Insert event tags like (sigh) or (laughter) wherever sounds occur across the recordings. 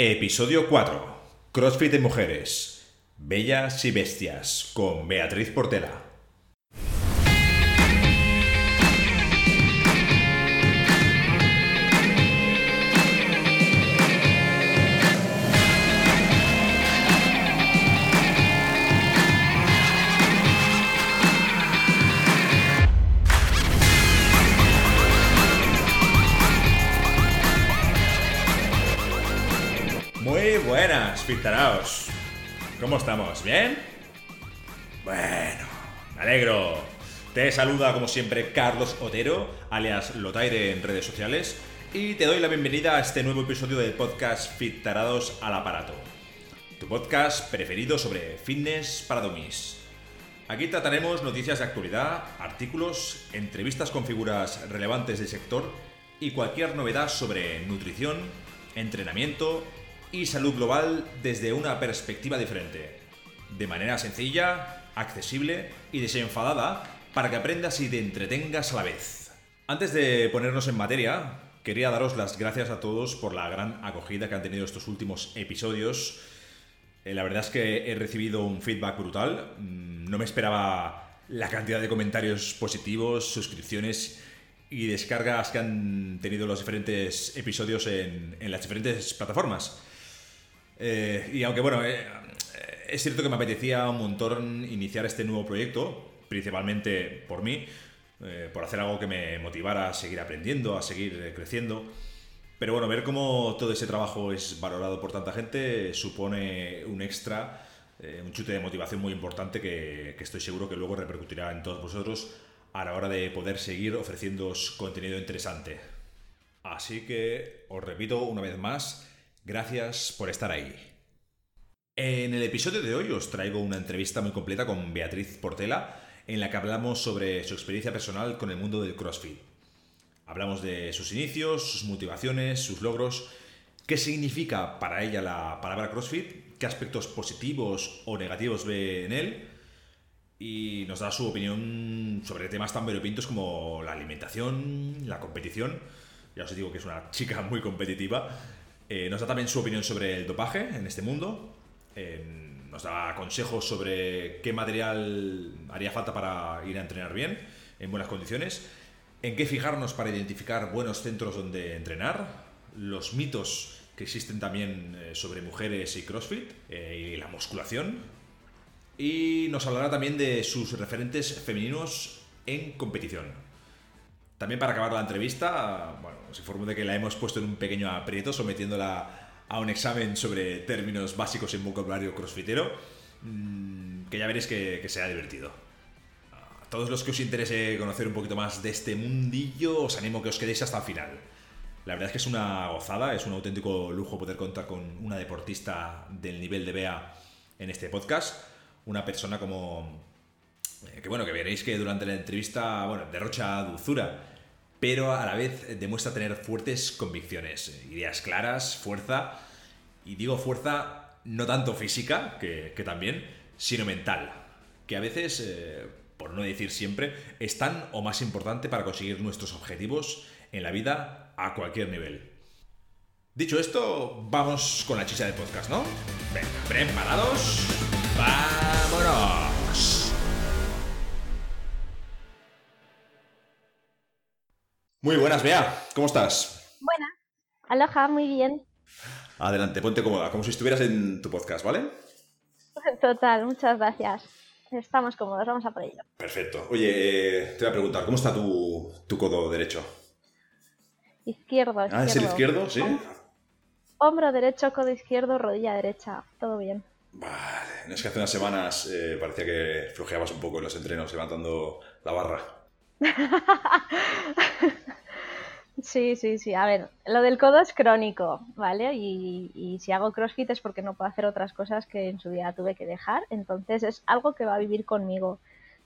Episodio 4. CrossFit de mujeres. Bellas y bestias. Con Beatriz Portela. Pintaraos. ¿Cómo estamos? ¿Bien? Bueno, me alegro. Te saluda como siempre Carlos Otero, alias Lotaire en redes sociales, y te doy la bienvenida a este nuevo episodio del podcast Fit Tarados al Aparato, tu podcast preferido sobre fitness para dummies. Aquí trataremos noticias de actualidad, artículos, entrevistas con figuras relevantes del sector y cualquier novedad sobre nutrición, entrenamiento y salud global desde una perspectiva diferente. De manera sencilla, accesible y desenfadada para que aprendas y te entretengas a la vez. Antes de ponernos en materia, quería daros las gracias a todos por la gran acogida que han tenido estos últimos episodios. Eh, La verdad es que he recibido un feedback brutal. Mm, No me esperaba la cantidad de comentarios positivos, suscripciones y descargas que han tenido los diferentes episodios en, en las diferentes plataformas. Eh, y aunque bueno, eh, es cierto que me apetecía un montón iniciar este nuevo proyecto, principalmente por mí, eh, por hacer algo que me motivara a seguir aprendiendo, a seguir creciendo. Pero bueno, ver cómo todo ese trabajo es valorado por tanta gente supone un extra, un chute de motivación muy importante que, que estoy seguro que luego repercutirá en todos vosotros a la hora de poder seguir ofreciéndoos contenido interesante. Así que os repito una vez más, gracias por estar ahí. En el episodio de hoy os traigo una entrevista muy completa con Beatriz Portela, en la que hablamos sobre su experiencia personal con el mundo del CrossFit. Hablamos de sus inicios, sus motivaciones, sus logros, qué significa para ella la palabra CrossFit, qué aspectos positivos o negativos ve en él, y nos da su opinión sobre temas tan variopintos como la alimentación, la competición. Ya os digo que es una chica muy competitiva. Eh, nos da también su opinión sobre el dopaje en este mundo. Eh, nos da consejos sobre qué material haría falta para ir a entrenar bien, en buenas condiciones. En qué fijarnos para identificar buenos centros donde entrenar. Los mitos que existen también eh, sobre mujeres y CrossFit y la musculación. Y nos hablará también de sus referentes femeninos en competición. También para acabar la entrevista, bueno, os informo de que la hemos puesto en un pequeño aprieto sometiéndola a un examen sobre términos básicos en vocabulario crossfitero, mm, que ya veréis que, que será divertido. A todos los que os interese conocer un poquito más de este mundillo, os animo a que os quedéis hasta el final. La verdad es que es una gozada, es un auténtico lujo poder contar con una deportista del nivel de Bea en este podcast. Una persona como. eh, que bueno, que veréis que durante la entrevista, bueno, derrocha dulzura, pero a la vez demuestra tener fuertes convicciones, ideas claras, fuerza. Y digo fuerza no tanto física, que, que también, sino mental. Que a veces, eh, por no decir siempre, es tan o más importante para conseguir nuestros objetivos en la vida a cualquier nivel. Dicho esto, vamos con la chicha del podcast, ¿no? Venga, preparados. ¡Vámonos! Muy buenas, Bea. ¿Cómo estás? Buena. Aloha, muy bien. Adelante, ponte cómoda, como si estuvieras en tu podcast, ¿vale? (laughs) Total, muchas gracias. Estamos cómodos, vamos a por ello. Perfecto. Oye, eh, te voy a preguntar, ¿cómo está tu, tu codo derecho? Izquierdo, izquierdo. Ah, ¿es el izquierdo? Sí. Hombro derecho, codo izquierdo, rodilla derecha. Todo bien. Vale. No es que hace unas semanas eh, parecía que flojeabas un poco en los entrenos levantando la barra. (laughs) Sí, sí, sí. A ver, lo del codo es crónico, ¿vale? Y, y si hago CrossFit es porque no puedo hacer otras cosas que en su día tuve que dejar. Entonces es algo que va a vivir conmigo.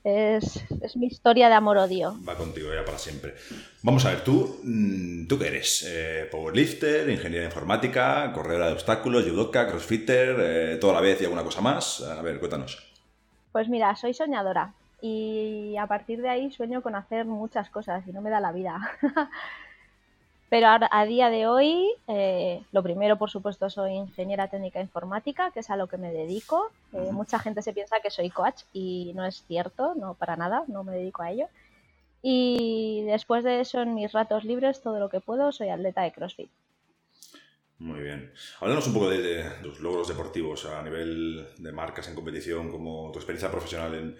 Es, es mi historia de amor-odio. Va contigo ya para siempre. Vamos a ver, tú, mm, ¿tú qué eres? Eh, powerlifter, ingeniera informática, corredora de obstáculos, judoka, crossfitter, eh, toda la vez y alguna cosa más. A ver, cuéntanos. Pues mira, soy soñadora y a partir de ahí sueño con hacer muchas cosas y no me da la vida. (laughs) Pero a, día de hoy, eh, lo primero, por supuesto, soy ingeniera técnica informática, que es a lo que me dedico. Eh, mucha gente se piensa que soy coach y no es cierto, no para nada, no me dedico a ello. Y después de eso, en mis ratos libres, todo lo que puedo, soy atleta de CrossFit. Muy bien. Háblanos un poco de, los logros deportivos a nivel de marcas en competición, como tu experiencia profesional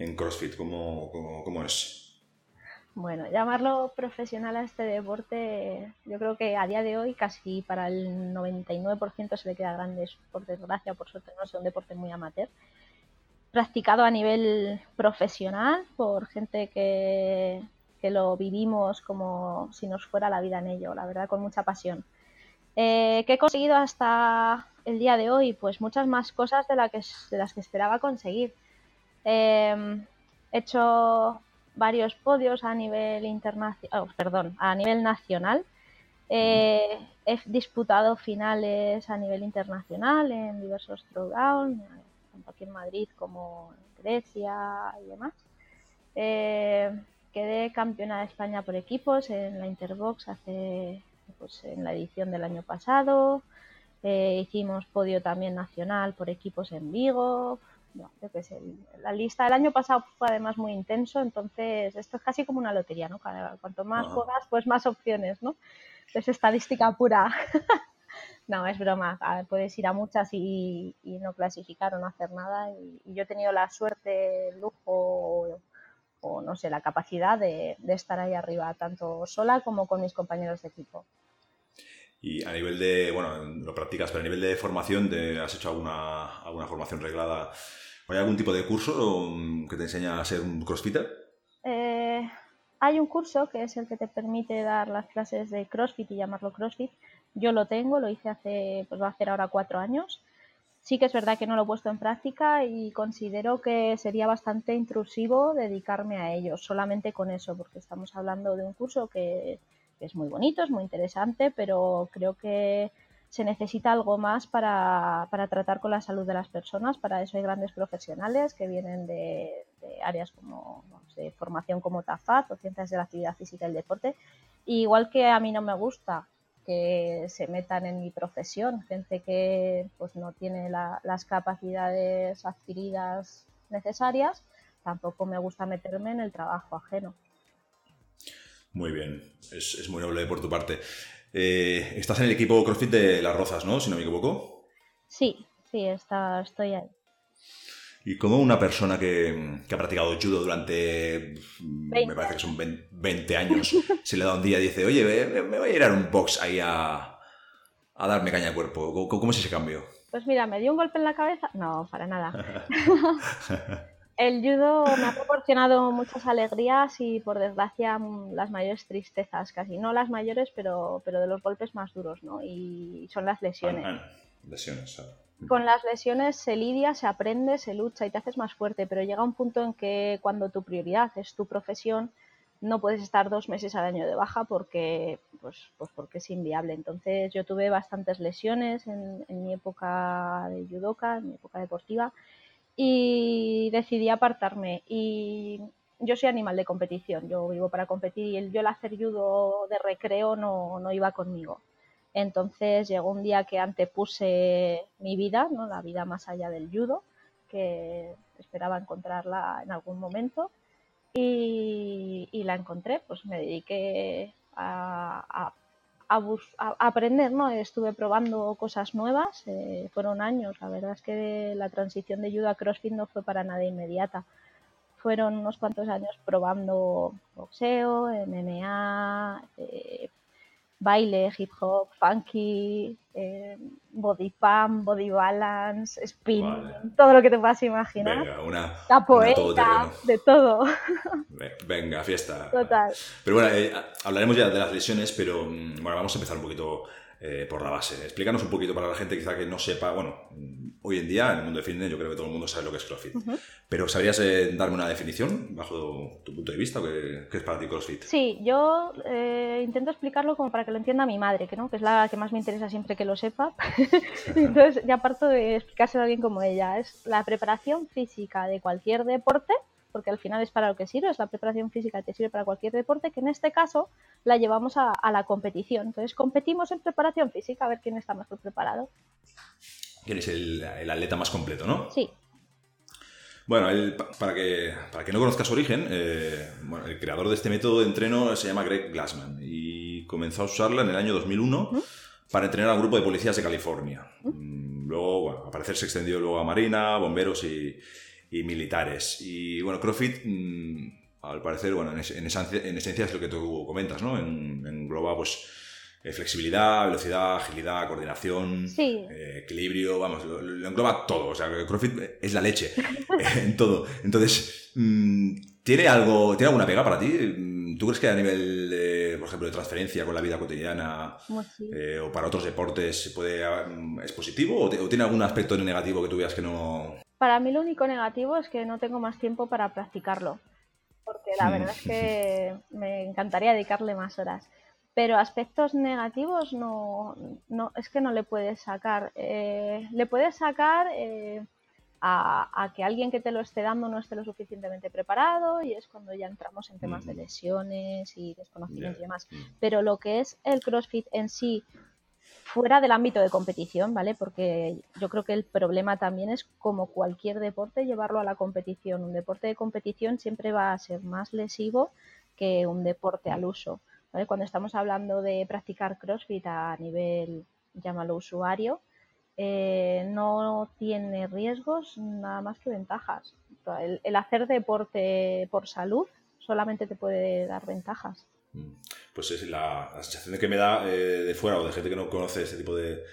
en, CrossFit, ¿cómo, cómo es? Bueno, llamarlo profesional a este deporte, yo creo que a día de hoy casi para el 99% se le queda grande, por desgracia, por suerte no es un deporte muy amateur. Practicado a nivel profesional por gente que, que lo vivimos como si nos fuera la vida en ello, la verdad, con mucha pasión. Eh, ¿Qué he conseguido hasta el día de hoy? Pues muchas más cosas de, la que, de las que esperaba conseguir. Eh, he hecho varios podios a nivel internacional, oh, perdón, a nivel nacional. Eh, he disputado finales a nivel internacional en diversos throwdown, tanto aquí en Madrid como en Grecia y demás. Eh, quedé campeona de España por equipos en la Interbox hace pues, en la edición del año pasado. Eh, hicimos podio también nacional por equipos en Vigo no, yo qué sé, la lista del año pasado fue además muy intenso, entonces esto es casi como una lotería, ¿no? Cuanto más juegas, pues más opciones, ¿no? Es estadística pura. (laughs) no, es broma. puedes ir a muchas y, no clasificar o no hacer nada. Y, yo he tenido la suerte, el lujo o, no sé, la capacidad de, estar ahí arriba, tanto sola como con mis compañeros de equipo. Y a nivel de, bueno, lo practicas, pero a nivel de formación, ¿has hecho alguna, alguna formación reglada ¿Hay algún tipo de curso mm, que te enseña a ser un crossfitter? Eh, hay un curso que es el que te permite dar las clases de CrossFit y llamarlo CrossFit. Yo lo tengo, lo hice hace, pues va a hacer ahora cuatro años. Sí que es verdad que no lo he puesto en práctica y considero que sería bastante intrusivo dedicarme a ello, solamente con eso, porque estamos hablando de un curso que es muy bonito, es muy interesante, pero creo que se necesita algo más para, tratar con la salud de las personas. Para eso hay grandes profesionales que vienen de, áreas como de formación como TAFAT o ciencias de la actividad física y el deporte. igual que a mí no me gusta que se metan en mi profesión, gente que pues no tiene las capacidades adquiridas necesarias, tampoco me gusta meterme en el trabajo ajeno. Muy bien, es, es muy noble por tu parte. Eh, estás en el equipo CrossFit de Las Rozas, ¿no? Si no me equivoco. Sí, sí, está, estoy ahí. ¿Y cómo una persona que, ha practicado judo durante, me parece que son 20 años, se le da un día y dice, oye, me, voy a ir a un box ahí a, darme caña al cuerpo? ¿Cómo es ese cambio? Pues mira, me dio un golpe en la cabeza. No, para nada. (laughs) El judo me ha proporcionado muchas alegrías y por desgracia mm, las mayores tristezas, casi no las mayores, pero, pero de los golpes más duros, ¿no? Y son las lesiones. lesiones. Con las lesiones se lidia, se aprende, se lucha y te haces más fuerte, pero llega un punto en que cuando tu prioridad es tu profesión, no puedes estar dos meses al año de baja porque, pues, pues porque es inviable. Entonces yo tuve bastantes lesiones en, en mi época de judoka, en mi época deportiva, y decidí apartarme. Y yo soy animal de competición, yo vivo para competir y el yo el hacer judo de recreo no, no iba conmigo. Entonces llegó un día que antepuse mi vida, ¿no? la vida más allá del judo, que esperaba encontrarla en algún momento y, y la encontré, pues me dediqué a, a a, aprender, ¿no? Estuve probando cosas nuevas, eh, fueron años, la verdad es que la transición de judo a CrossFit no fue para nada inmediata. Fueron unos cuantos años probando boxeo, MMA, eh, baile, hip hop, funky, eh, body pump, body balance, spin, todo lo que te puedas imaginar. Venga, una, capoeira, de todo. Venga, fiesta. Total. Pero bueno, eh, hablaremos ya de las lesiones, pero mm, bueno, vamos a empezar un poquito eh, por la base. Explícanos un poquito para la gente quizá que no sepa, bueno, hoy en día en el mundo de fitness yo creo que todo el mundo sabe lo que es CrossFit. Pero ¿sabrías eh, darme una definición bajo tu punto de vista? ¿Qué, es para ti CrossFit? Sí, yo eh, intento explicarlo como para que lo entienda mi madre, que, ¿no? que es la que más me interesa siempre que lo sepa. (laughs) Entonces ya parto de explicárselo a alguien como ella. Es la preparación física de cualquier deporte porque al final es para lo que sirve, es la preparación física que sirve para cualquier deporte, que en este caso la llevamos a, la competición. Entonces competimos en preparación física a ver quién está mejor preparado. ¿Quién es el, atleta más completo, no? Sí. Bueno, para, que, para que no conozca su origen, eh, el creador de este método de entreno se llama Greg Glassman y comenzó a usarla en el año 2001 para entrenar a un grupo de policías de California. Mm, luego, bueno, a parecer se extendió luego a Marina, bomberos y, militares. Y bueno, CrossFit, mm, al parecer, bueno, en, esencia, es lo que tú comentas, ¿no? En, engloba, pues, eh, flexibilidad, velocidad, agilidad, coordinación, eh, equilibrio, vamos, lo, engloba todo. O sea, CrossFit es la leche (laughs) en todo. Entonces, mm, ¿tiene algo, ¿tiene alguna pega para ti? ¿Tú crees que a nivel, por ejemplo, de transferencia con la vida cotidiana eh, o para otros deportes puede, mm, es positivo o, tiene algún aspecto negativo que tú veas que no...? Para mí lo único negativo es que no tengo más tiempo para practicarlo, porque la hmm. verdad es que me encantaría dedicarle más horas. Pero aspectos negativos no, no es que no le puedes sacar. Eh, le puedes sacar... Eh, a, que alguien que te lo esté dando no esté lo suficientemente preparado y es cuando ya entramos en temas de lesiones y desconocimiento y demás. Mm. Pero lo que es el CrossFit en sí, fuera del ámbito de competición, ¿vale? Porque yo creo que el problema también es como cualquier deporte llevarlo a la competición. Un deporte de competición siempre va a ser más lesivo que un deporte al uso. ¿vale? Cuando estamos hablando de practicar CrossFit a nivel, llámalo usuario, eh, no tiene riesgos nada más que ventajas. El, hacer deporte por salud solamente te puede dar ventajas. Pues es la, sensación de que me da eh, de fuera o de gente que no conoce este tipo de,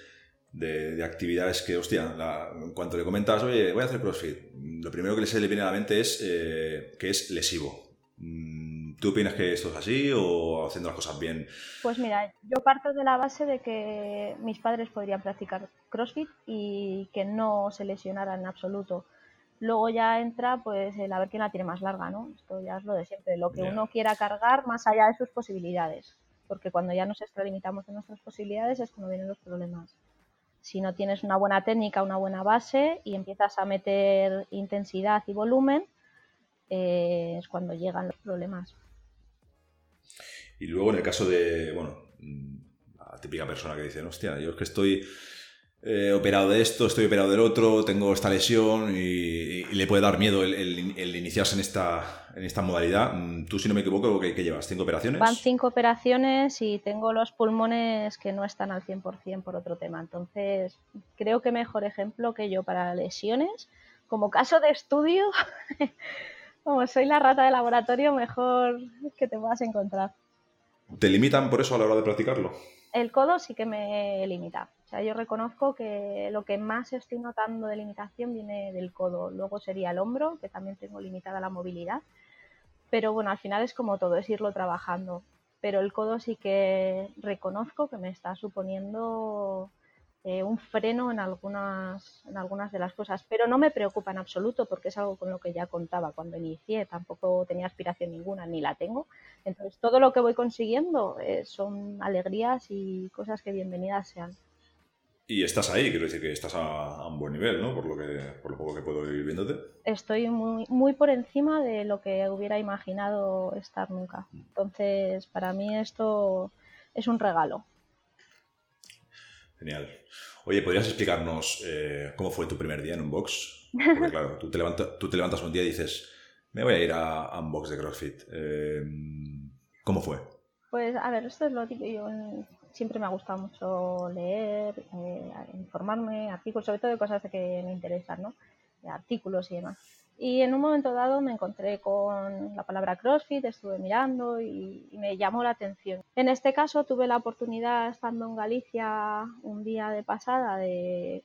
actividades que, hostia, en cuanto le comentas, oye, voy a hacer CrossFit, lo primero que se le viene a la mente es eh, que es lesivo. Mm, ¿Tú opinas que esto es así o haciendo las cosas bien? Pues mira, yo parto de la base de que mis padres podrían practicar CrossFit y que no se lesionaran en absoluto. Luego ya entra pues el a ver quién la tiene más larga, ¿no? Esto ya es lo de siempre, lo que uno quiera cargar más allá de sus posibilidades. Porque cuando ya nos extralimitamos de nuestras posibilidades es cuando vienen los problemas. Si no tienes una buena técnica, una buena base y empiezas a meter intensidad y volumen, eh, es cuando llegan los problemas. Y luego en el caso de, bueno, la típica persona que dice, hostia, yo es que estoy eh, operado de esto, estoy operado del otro, tengo esta lesión y, le puede dar miedo el, iniciarse en esta, en esta modalidad. Mm, tú, si no me equivoco, ¿qué, llevas? ¿Cinco operaciones? Van cinco operaciones y tengo los pulmones que no están al 100% por otro tema. Entonces, creo que mejor ejemplo que yo para lesiones. Como caso de estudio, (laughs) como soy la rata de laboratorio, mejor que te puedas encontrar. ¿Te limitan por eso a la hora de practicarlo? El codo sí que me limita. O sea, yo reconozco que lo que más estoy notando de limitación viene del codo. Luego sería el hombro, que también tengo limitada la movilidad. Pero bueno, al final es como todo, es irlo trabajando. Pero el codo sí que reconozco que me está suponiendo eh, un freno en algunas, en algunas de las cosas, pero no me preocupa en absoluto porque es algo con lo que ya contaba cuando inicié, tampoco tenía aspiración ninguna ni la tengo. Entonces todo lo que voy consiguiendo eh, son alegrías y cosas que bienvenidas sean. Y estás ahí, quiero decir que estás a, un buen nivel, ¿no? Por lo, que, por lo poco que puedo ir viéndote. Estoy muy, muy por encima de lo que hubiera imaginado estar nunca. Entonces, para mí esto es un regalo. Genial. Oye, ¿podrías explicarnos eh, cómo fue tu primer día en un box? Porque claro, tú te, tú te levantas un día y dices, me voy a ir a, un box de CrossFit. Eh, ¿Cómo fue? Pues a ver, esto es lo que yo siempre me ha gustado mucho leer, eh, informarme, artículos, sobre todo de cosas que me interesan, ¿no? artículos y demás. Y en un momento dado me encontré con la palabra CrossFit, estuve mirando y, me llamó la atención. En este caso tuve la oportunidad, estando en Galicia un día de pasada, de,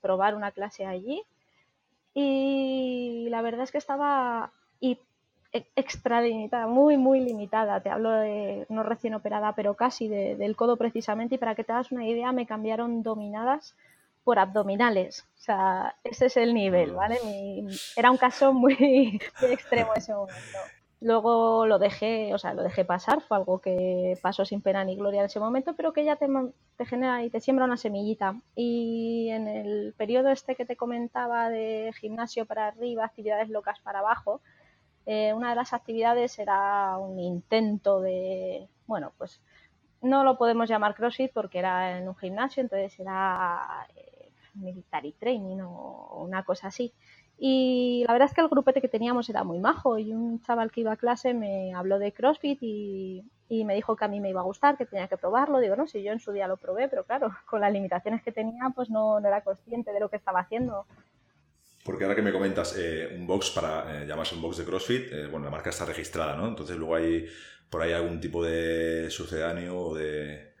probar una clase allí. Y la verdad es que estaba e, extra limitada, muy, muy limitada. Te hablo de no recién operada, pero casi del codo precisamente. Y para que te hagas una idea, me cambiaron dominadas por abdominales. O sea, ese es el nivel, ¿vale? era un caso (laughs) muy, extremo ese momento. Luego lo dejé, o sea, lo dejé pasar, fue algo que pasó sin pena ni gloria en ese momento, pero que ya te, te genera y te siembra una semillita. Y en el periodo este que te comentaba de gimnasio para arriba, actividades locas para abajo, eh, una de las actividades era un intento de, bueno, pues no lo podemos llamar CrossFit porque era en un gimnasio, entonces era eh, military training o una cosa así. Y la verdad es que el grupete que teníamos era muy majo y un chaval que iba a clase me habló de CrossFit y, me dijo que a mí me iba a gustar, que tenía que probarlo. Digo, no, si yo en su día lo probé, pero claro, (laughs) con las limitaciones que tenía, pues no, era consciente de lo que estaba haciendo. Porque ahora que me comentas, eh, un box para eh, llamarse un box de CrossFit, eh, bueno, la marca está registrada, ¿no? Entonces luego hay por ahí algún tipo de sucedáneo o de,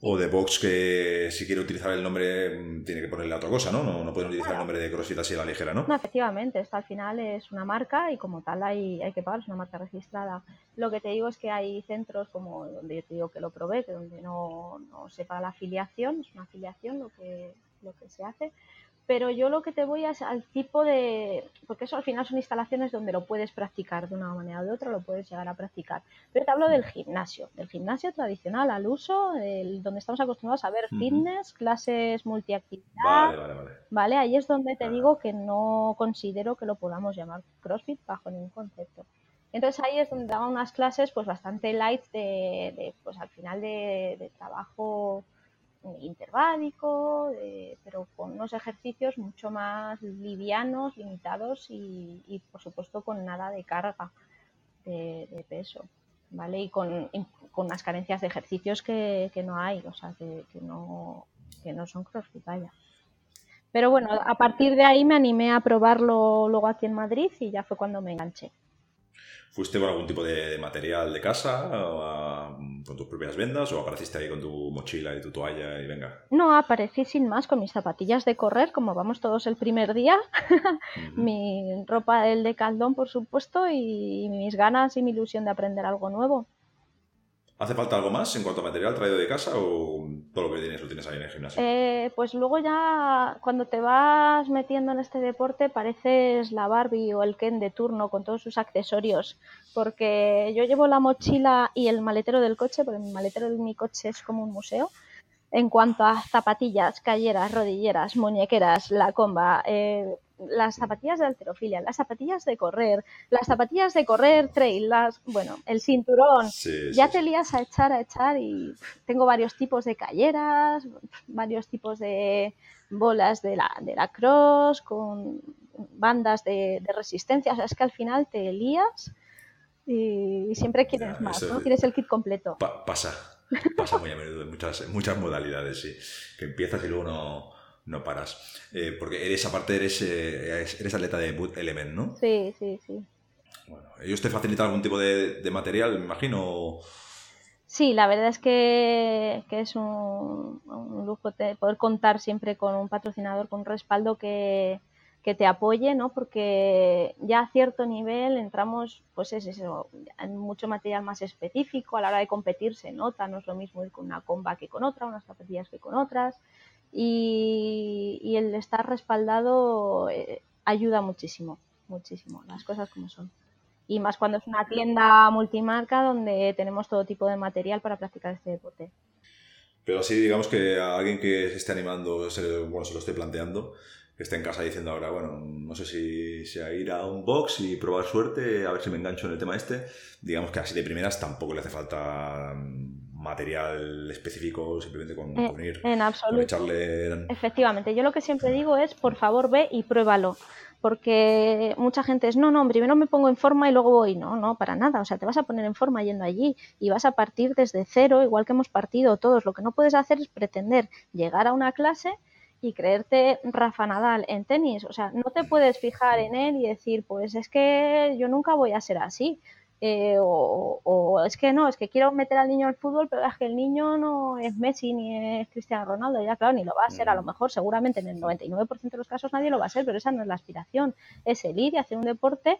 o de Vox que si quiere utilizar el nombre mm, tiene que ponerle otra cosa, ¿no? No, no pueden utilizar el nombre de CrossFit así a la ligera, ¿no? No, efectivamente, esto al final es una marca y como tal hay, hay que pagar, es una marca registrada. Lo que te digo es que hay centros como donde yo te digo que lo probé, que donde no, no se paga la afiliación, es una afiliación lo que, lo que se hace, pero yo lo que te voy es al tipo de, porque eso al final son instalaciones donde lo puedes practicar de una manera o de otra, lo puedes llegar a practicar. Pero te hablo del gimnasio, del gimnasio tradicional al uso, el, donde estamos acostumbrados a ver fitness, clases multiactividad. Vale, vale, vale. Vale, ahí es donde te digo que no considero que lo podamos llamar CrossFit bajo ningún concepto. Entonces ahí es donde daba unas clases pues bastante light de, pues al final de, de trabajo interválico, pero con unos ejercicios mucho más livianos, limitados y, por supuesto con nada de carga de, peso, ¿vale? Y con, unas carencias de ejercicios que, no hay, o sea, que, no, que no son crossfit, vaya. Pero bueno, a partir de ahí me animé a probarlo luego aquí en Madrid y ya fue cuando me enganché. ¿Fuiste con algún tipo de, material de casa, con tus propias vendas, o apareciste ahí con tu mochila y tu toalla y venga? No, aparecí sin más con mis zapatillas de correr, como vamos todos el primer día, mi ropa el de caldón, por supuesto, y mis ganas y mi ilusión de aprender algo nuevo. ¿Hace falta algo más en cuanto a material traído de casa o todo lo que tienes lo tienes ahí en el gimnasio? Eh, pues luego ya cuando te vas metiendo en este deporte pareces la Barbie o el Ken de turno con todos sus accesorios porque yo llevo la mochila y el maletero del coche porque mi maletero de mi coche es como un museo en cuanto a zapatillas, calleras, rodilleras, muñequeras, la comba, eh, las zapatillas de alterofilia, las zapatillas de correr, las zapatillas de correr trail, las, bueno, el cinturón, ya te lías a echar, a echar y tengo varios tipos de calleras, varios tipos de bolas de la, de la cross, con bandas de, resistencia, o sea, es que al final te lías y, siempre quieres más, ¿no? Quieres el kit completo. pasa, pasa muy a menudo en muchas, muchas modalidades, sí, que empiezas y luego no no paras. Eh, porque eres, aparte, eres, eh, eres atleta de Boot Element, ¿no? Sí, sí, sí. Bueno, ¿ellos te facilitan algún tipo de, material, me imagino? Sí, la verdad es que, es un, lujo poder contar siempre con un patrocinador, con un respaldo que, te apoye, ¿no? Porque ya a cierto nivel entramos, pues es eso, en mucho material más específico, a la hora de competir se nota, no es lo mismo ir con una comba que con otra, unas zapatillas que con otras, y, el estar respaldado eh, ayuda muchísimo, muchísimo, las cosas como son. Y más cuando es una tienda multimarca donde tenemos todo tipo de material para practicar este deporte. Pero así, digamos que a alguien que se esté animando, se, bueno, se lo esté planteando, que esté en casa diciendo ahora, bueno, no sé si, si a ir a un box y probar suerte, a ver si me engancho en el tema este, digamos que así de primeras tampoco le hace falta material específico, simplemente con, eh, ir. En absoluto. Efectivamente, yo lo que siempre digo es, por favor, ve y pruébalo. Porque mucha gente es, no, no, primero me pongo en forma y luego voy. No, no, para nada. O sea, te vas a poner en forma yendo allí y vas a partir desde cero, igual que hemos partido todos. Lo que no puedes hacer es pretender llegar a una clase y creerte Rafa Nadal en tenis. O sea, no te puedes fijar en él y decir, pues es que yo nunca voy a ser así. Eh, o, es que no, es que quiero meter al niño al fútbol, pero es que el niño no es Messi ni es Cristiano Ronaldo, ya claro, ni lo va a ser, a lo mm. mejor seguramente en el 99% de los casos nadie lo va a ser, pero esa no es la aspiración, es el ir y hacer un deporte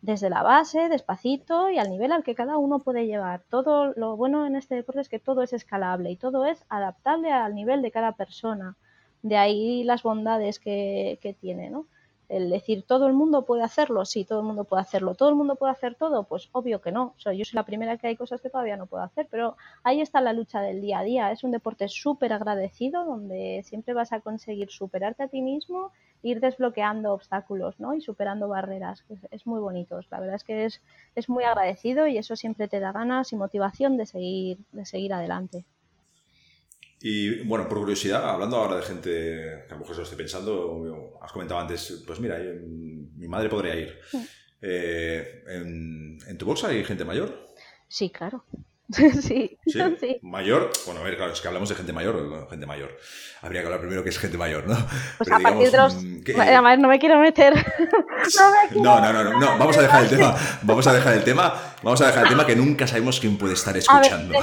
desde la base, despacito y al nivel al que cada uno puede llevar. Todo lo bueno en este deporte es que todo es escalable y todo es adaptable al nivel de cada persona. De ahí las bondades que, que tiene, ¿no? El decir, ¿todo el mundo puede hacerlo? Sí, todo el mundo puede hacerlo. ¿Todo el mundo puede hacer todo? Pues obvio que no. O yo soy la primera que hay cosas que todavía no puedo hacer, pero ahí está la lucha del día a día. Es un deporte súper agradecido donde siempre vas a conseguir superarte a ti mismo ir desbloqueando obstáculos ¿no? y superando barreras. Es, muy bonito. La verdad es que es, es muy agradecido y eso siempre te da ganas y motivación de seguir, de seguir adelante. Y bueno, por curiosidad, hablando ahora de gente que a lo mejor se lo estoy pensando, has comentado antes, pues mira, mi madre podría ir. Eh, ¿en, ¿En tu bolsa hay gente mayor? Sí, claro. (laughs) sí, (laughs) sí, Mayor, bueno, a ver, claro, es que hablamos de gente mayor, gente mayor. Habría que hablar primero que es gente mayor, ¿no? Pues a partir de los... Mm, Además, no me quiero meter. (laughs) no, no, no, no, no, vamos a dejar el tema. Vamos a dejar el tema. Vamos a dejar el tema que nunca sabemos quién puede estar escuchando.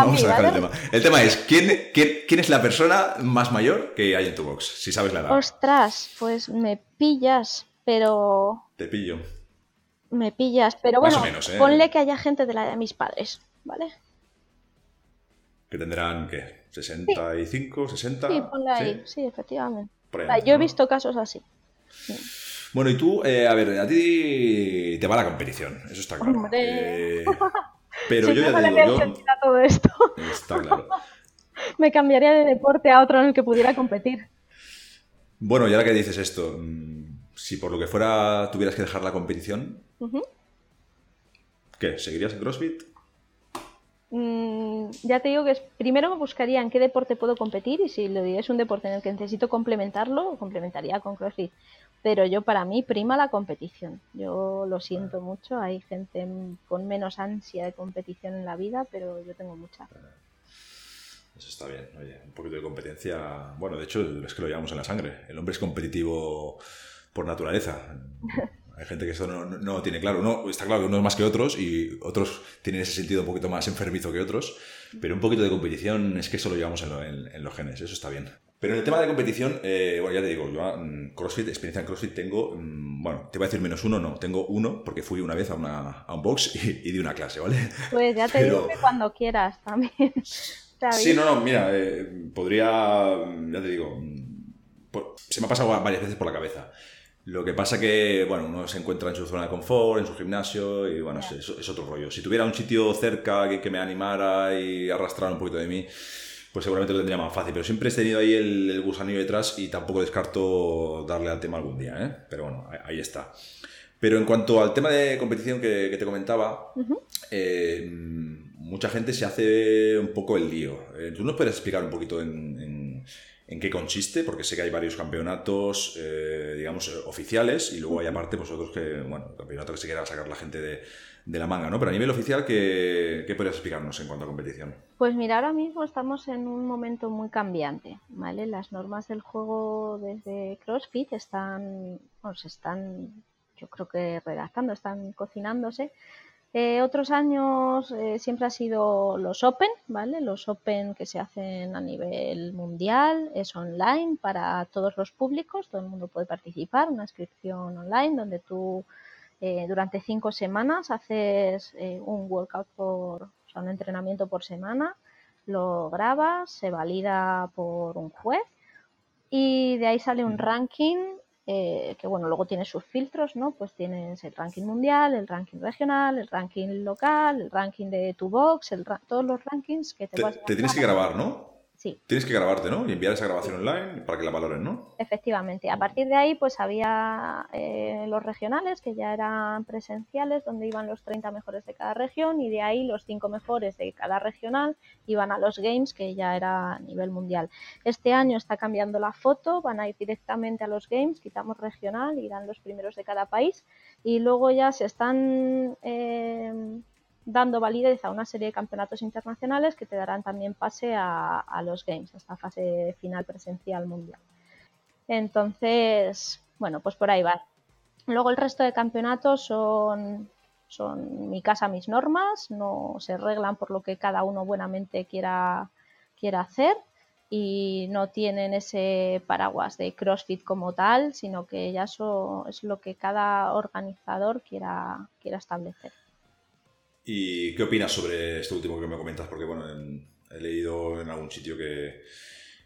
vamos a dejar el tema. El tema es, ¿quién, quién, quién es la persona más mayor que hay en tu box? Si sabes la edad. Ostras, pues me pillas, pero... Te pillo. Me pillas, pero bueno, ¿eh? ponle que haya gente de la de mis padres. ¿Vale? Que tendrán, ¿qué? ¿65, 60? Sí, ponle ahí, sí, efectivamente. yo he visto casos así. Bueno, y tú, eh, a ver, a ti te va la competición, eso está claro. Eh, (laughs) pero yo ya te digo, yo... todo esto. Está claro. (laughs) Me cambiaría de deporte a otro en el que pudiera competir. Bueno, y ahora que dices esto, mm, si por lo que fuera tuvieras que dejar la competición, ¿qué? ¿Seguirías en CrossFit? Mm, ya te digo que es, primero me buscaría en qué deporte puedo competir y si lo es un deporte en el que necesito complementarlo, complementaría con CrossFit. Pero yo para mí prima la competición. Yo lo siento mucho, hay gente con menos ansia de competición en la vida, pero yo tengo mucha. Eso está bien, oye, un poquito de competencia. Bueno, de hecho es que lo llevamos en la sangre. El hombre es competitivo por naturaleza. (laughs) Hay gente que eso no, no, tiene claro. No, está claro que unos más que otros y otros tienen ese sentido un poquito más enfermizo que otros, pero un poquito de competición es que eso lo llevamos en, los genes, eso está bien. Pero en el tema de competición, eh, bueno, ya te digo, yo mm, CrossFit, experiencia en CrossFit tengo, mm, bueno, te voy a decir menos uno, no, tengo uno porque fui una vez a, una, a un box y, di una clase, ¿vale? Pues ya te digo que cuando quieras también. (laughs) sí, no, no, mira, eh, podría, ya te digo, mm, se me ha pasado varias veces por la cabeza. Lo que pasa que, bueno, uno se encuentra en su zona de confort, en su gimnasio, y bueno, es, otro rollo. Si tuviera un sitio cerca que, me animara y arrastrara un poquito de mí, pues seguramente lo tendría más fácil. Pero siempre he tenido ahí el, gusanillo detrás y tampoco descarto darle al tema algún día, ¿eh? Pero bueno, ahí, está. Pero en cuanto al tema de competición que, te comentaba, eh, mucha gente se hace un poco el lío. Eh, ¿Tú nos puedes explicar un poquito en en qué consiste, porque sé que hay varios campeonatos, eh, digamos, oficiales, y luego hay aparte, pues otros que, bueno, campeonato que se quiera sacar la gente de, la manga, ¿no? Pero a nivel oficial, ¿qué, ¿qué podrías explicarnos en cuanto a competición? Pues mira, ahora mismo estamos en un momento muy cambiante, ¿vale? Las normas del juego desde CrossFit están, bueno, se están, yo creo que redactando, están cocinándose, eh, otros años eh, siempre ha sido los Open, ¿vale? Los Open que se hacen a nivel mundial, es online para todos los públicos, todo el mundo puede participar, una inscripción online donde tú eh, durante cinco semanas haces un workout por, o sea, un entrenamiento por semana, lo grabas, se valida por un juez y de ahí sale un ranking eh, que bueno, luego tiene sus filtros, ¿no? Pues tienes el ranking mundial, el ranking regional, el ranking local, el ranking de tu box, el todos los rankings que te, te, te tienes que grabar, ¿no? Tienes que grabarte, ¿no? Y enviar esa grabación online para que la valoren, ¿no? Efectivamente. A partir de ahí, pues había eh, los regionales, que ya eran presenciales, donde iban los 30 mejores de cada región, y de ahí los 5 mejores de cada regional iban a los Games, que ya era a nivel mundial. Este año está cambiando la foto, van a ir directamente a los Games, quitamos regional, irán los primeros de cada país, y luego ya se están... Eh, dando validez a una serie de campeonatos internacionales que te darán también pase a, los Games, a esta fase final presencial mundial. Entonces, bueno, pues por ahí va. Luego el resto de campeonatos son, son mi casa, mis normas, no se reglan por lo que cada uno buenamente quiera, quiera hacer y no tienen ese paraguas de CrossFit como tal, sino que ya eso es lo que cada organizador quiera, quiera establecer. ¿Y qué opinas sobre esto último que me comentas? Porque, bueno, he leído en algún sitio que,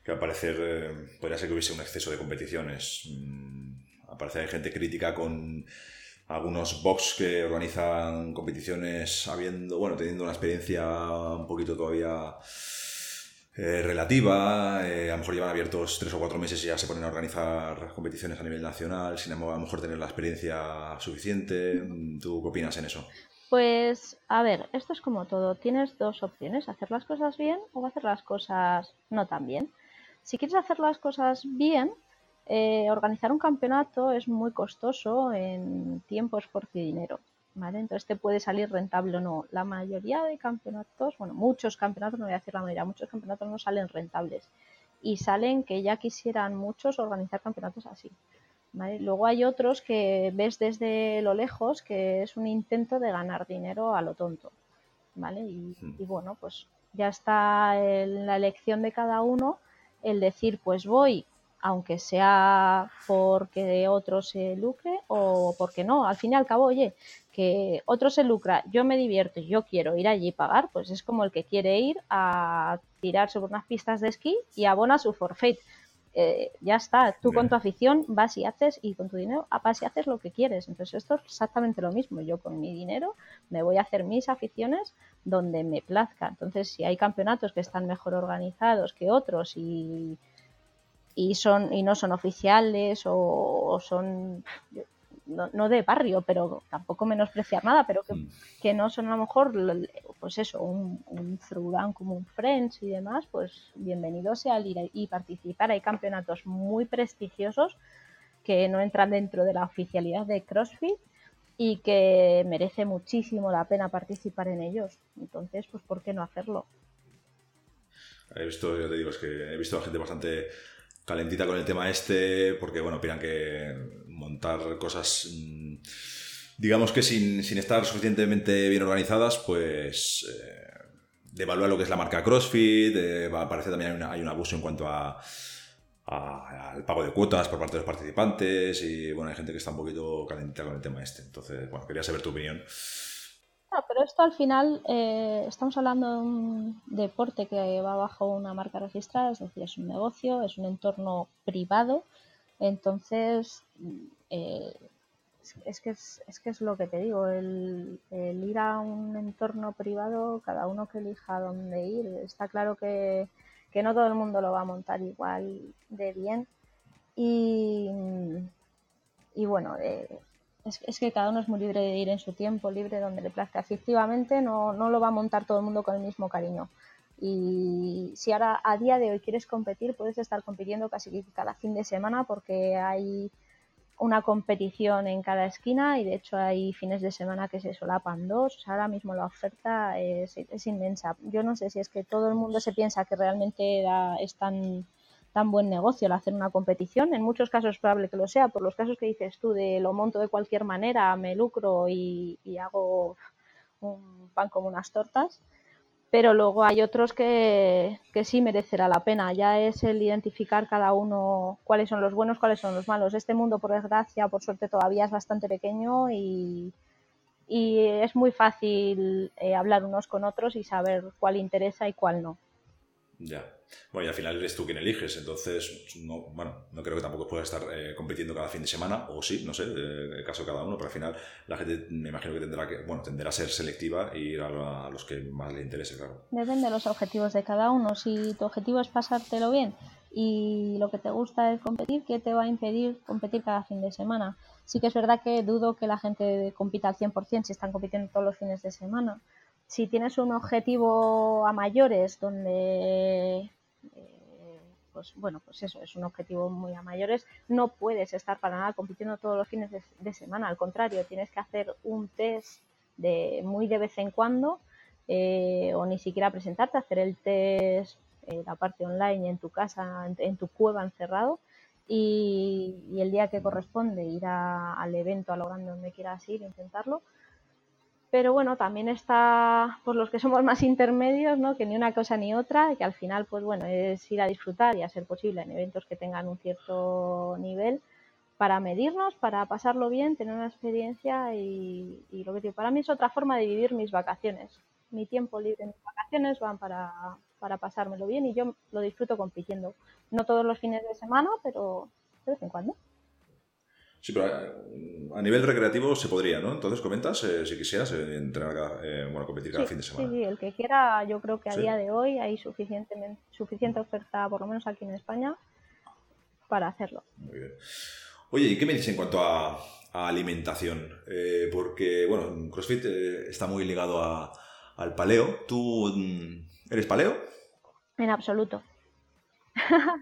que al parecer eh, podría ser que hubiese un exceso de competiciones. Mm, al parecer hay gente crítica con algunos box que organizan competiciones habiendo, bueno, teniendo una experiencia un poquito todavía eh, relativa, eh, a lo mejor llevan abiertos tres o cuatro meses y ya se ponen a organizar competiciones a nivel nacional, sin a lo mejor tener la experiencia suficiente. ¿Tú qué opinas en eso? Pues, a ver, esto es como todo. Tienes dos opciones, hacer las cosas bien o hacer las cosas no tan bien. Si quieres hacer las cosas bien, eh, organizar un campeonato es muy costoso en tiempo, esfuerzo y dinero. ¿vale? Entonces te puede salir rentable o no. La mayoría de campeonatos, bueno, muchos campeonatos, no voy a decir la mayoría, muchos campeonatos no salen rentables. Y salen que ya quisieran muchos organizar campeonatos así. Luego hay otros que ves desde lo lejos que es un intento de ganar dinero a lo tonto. ¿vale? Y, y bueno, pues ya está en la elección de cada uno el decir, pues voy, aunque sea porque otro se lucre o porque no. Al fin y al cabo, oye, que otro se lucra, yo me divierto, yo quiero ir allí y pagar, pues es como el que quiere ir a tirar sobre unas pistas de esquí y abona su forfait. Eh, ya está, tú con tu afición vas y haces y con tu dinero vas y haces lo que quieres. Entonces esto es exactamente lo mismo. Yo con mi dinero me voy a hacer mis aficiones donde me plazca. Entonces si hay campeonatos que están mejor organizados que otros y, y, son, y no son oficiales o son no, de barrio, pero tampoco menospreciar nada, pero que, mm. no son a lo mejor, pues eso, un, un como un Friends y demás, pues bienvenido sea al ir y participar. Hay campeonatos muy prestigiosos que no entran dentro de la oficialidad de CrossFit y que merece muchísimo la pena participar en ellos. Entonces, pues, ¿por qué no hacerlo? He visto, te digo, es que he visto a gente bastante calentita con el tema este, porque, bueno, opinan que montar cosas, mm, digamos que sin, estar suficientemente bien organizadas, pues eh, devalúa lo que es la marca CrossFit, eh, parece también hay, un abuso en cuanto a, al pago de cuotas por parte de los participantes y bueno, hay gente que está un poquito calentita con el tema este. Entonces, bueno, quería saber tu opinión. pero esto al final eh, estamos hablando de un deporte que va bajo una marca registrada, es decir, es un negocio, es un entorno privado entonces, eh, es, que es, que es lo que te digo, el, ir a un entorno privado, cada uno que elija dónde ir, está claro que, no todo el mundo lo va a montar igual de bien. Y, y bueno, eh, es, que cada uno es muy libre de ir en su tiempo, libre donde le plazca. Efectivamente, no, no lo va a montar todo el mundo con el mismo cariño. Y si ahora a día de hoy quieres competir, puedes estar compitiendo casi cada fin de semana porque hay una competición en cada esquina y de hecho hay fines de semana que se solapan dos. ahora mismo la oferta es, inmensa. Yo no sé si es que todo el mundo se piensa que realmente es tan, tan buen negocio el hacer una competición. En muchos casos es probable que lo sea, por los casos que dices tú de lo monto de cualquier manera, me lucro y, y hago un pan como unas tortas pero luego hay otros que, que, sí merecerá la pena. Ya es el identificar cada uno cuáles son los buenos, cuáles son los malos. Este mundo, por desgracia, por suerte, todavía es bastante pequeño y, y es muy fácil eh, hablar unos con otros y saber cuál interesa y cuál no. Ya. Bueno, y al final eres tú quien eliges, entonces, no, bueno, no creo que tampoco puedas estar eh, compitiendo cada fin de semana, o sí, no sé, el caso de cada uno, pero al final la gente me imagino que tendrá que, bueno, tenderá a ser selectiva e ir a, los que más le interese, claro. Depende de los objetivos de cada uno. Si tu objetivo es pasártelo bien y lo que te gusta es competir, ¿qué te va a impedir competir cada fin de semana? Sí que es verdad que dudo que la gente compita al 100% si están compitiendo todos los fines de semana si tienes un objetivo a mayores donde eh, pues bueno pues eso es un objetivo muy a mayores no puedes estar para nada compitiendo todos los fines de, semana. Al contrario tienes que hacer un test de muy de vez en cuando eh, o ni siquiera presentarte hacer el test eh, la parte online en tu casa en, tu cueva encerrado y, el día que corresponde ir al evento a lo grande donde quieras ir intentarlo pero bueno, también está por los que somos más intermedios, ¿no? Que ni una cosa ni otra, que al final, pues bueno, es ir a disfrutar y a ser posible en eventos que tengan un cierto nivel para medirnos, para pasarlo bien, tener una experiencia y, lo que digo, para mí es otra forma de vivir mis vacaciones. Mi tiempo libre, mis vacaciones van para, para pasármelo bien y yo lo disfruto compitiendo. No todos los fines de semana, pero de vez en cuando. Sí, pero eh, a nivel recreativo se podría, ¿no? Entonces comentas, eh, si quisieras, eh, entrenar, bueno, competir cada fin de semana. Sí, sí, el que quiera, yo creo que a día de hoy hay suficiente, suficiente oferta, por lo menos aquí en España, para hacerlo. Muy bien. Oye, ¿y qué me dices en cuanto a, alimentación? porque, bueno, CrossFit está muy ligado al paleo. ¿Tú mm, eres paleo? En absoluto.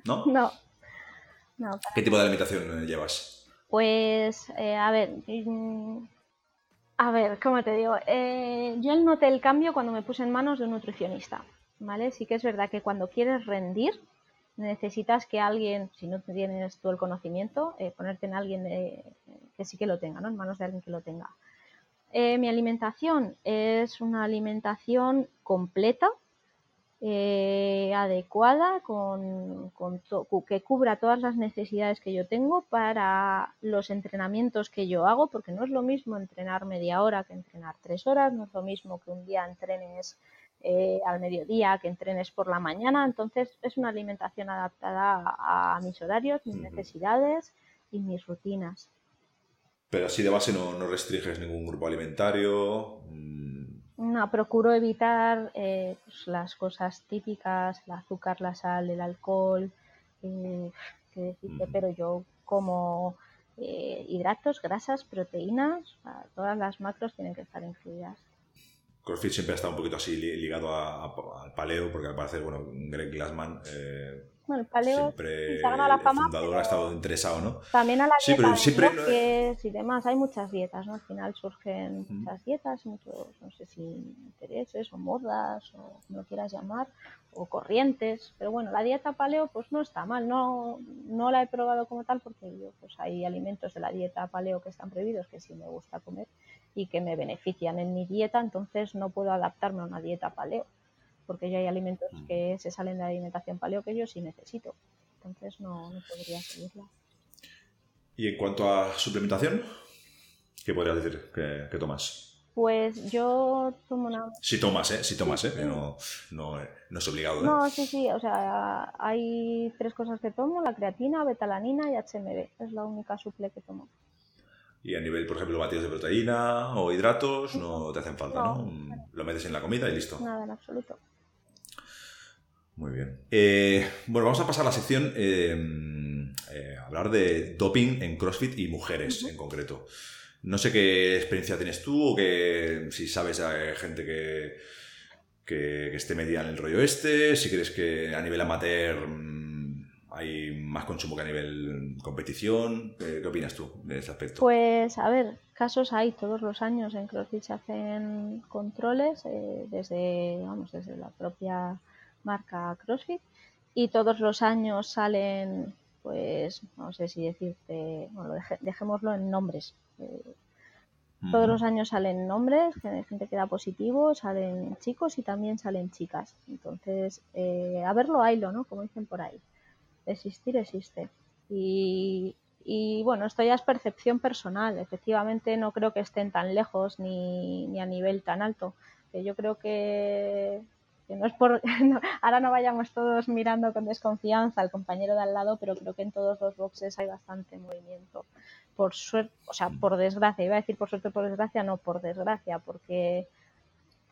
¿No? (laughs) no. no ¿Qué tipo de alimentación llevas? Pues, eh, a ver, mm, a ver, ¿cómo te digo? Eh, yo noté el cambio cuando me puse en manos de un nutricionista, ¿vale? Sí que es verdad que cuando quieres rendir, necesitas que alguien, si no tienes tú el conocimiento, eh, ponerte en alguien que sí que lo tenga, ¿no? En manos de alguien que lo tenga. mi alimentación es una alimentación completa, eh, adecuada con, que cubra todas las necesidades que yo tengo para los entrenamientos que yo hago, porque no es lo mismo entrenar media hora que entrenar tres horas, no es lo mismo que un día entrenes eh, al mediodía que entrenes por la mañana, entonces es una alimentación adaptada a, mis horarios, mis necesidades y mis rutinas. Pero así de base no, no restringes ningún grupo alimentario. No, procuro evitar eh, pues, las cosas típicas, el azúcar, la sal, el alcohol, eh, pero yo como eh, hidratos, grasas, proteínas, todas las macros tienen que estar incluidas. CrossFit siempre ha estado un poquito así ligado al paleo, porque al parecer, bueno, Greg Glassman bueno, el paleo siempre a la fama, el fundador ha estado interesado, ¿no? También a la sí, dieta pero siempre... y demás. Hay muchas dietas, ¿no? Al final surgen muchas dietas, muchos, no sé si intereses o modas o como lo quieras llamar, o corrientes. Pero bueno, la dieta paleo pues no está mal. No, no la he probado como tal porque yo, pues hay alimentos de la dieta paleo que están prohibidos que sí me gusta comer y que me benefician en mi dieta, entonces no puedo adaptarme a una dieta paleo porque ya hay alimentos mm. que se salen de la alimentación paleo que yo sí necesito. Entonces no, podría seguirla. ¿Y en cuanto a suplementación? ¿Qué podrías decir que, tomas? Pues yo tomo una... Si tomas, ¿eh? Si tomas, ¿eh? No, no, no, es obligado, ¿eh? No, sí, sí. O sea, hay tres cosas que tomo. La creatina, betalanina y HMB. Es la única suple que tomo. Y a nivel, por ejemplo, batidos de proteína o hidratos, no te hacen falta, ¿no? Lo metes en la comida y listo. Nada, en absoluto. Muy bien. Eh, bueno, vamos a pasar a la sección eh, eh, hablar de doping en CrossFit y mujeres en concreto. No sé qué experiencia tienes tú o que si sabes de gente que, que, esté media en el rollo este, si crees que a nivel amateur mm, hay más consumo que a nivel competición. ¿Qué, opinas tú de ese aspecto? Pues a ver, casos hay todos los años en CrossFit se hacen controles desde, vamos, desde la propia marca CrossFit y todos los años salen, pues no sé si decirte, bueno, dejémoslo en nombres. Eh, todos los años salen nombres, gente que da positivo, salen chicos y también salen chicas. Entonces, eh, a verlo, haylo, ¿no? Como dicen por ahí. Existir existe. Y, y bueno, esto ya es percepción personal. Efectivamente, no creo que estén tan lejos ni, ni a nivel tan alto. Yo creo que no es por (laughs) ahora no vayamos todos mirando con desconfianza al compañero de al lado, pero creo que en todos los boxes hay bastante movimiento. Por suerte, o sea, por desgracia, iba a decir por suerte por desgracia, no por desgracia, porque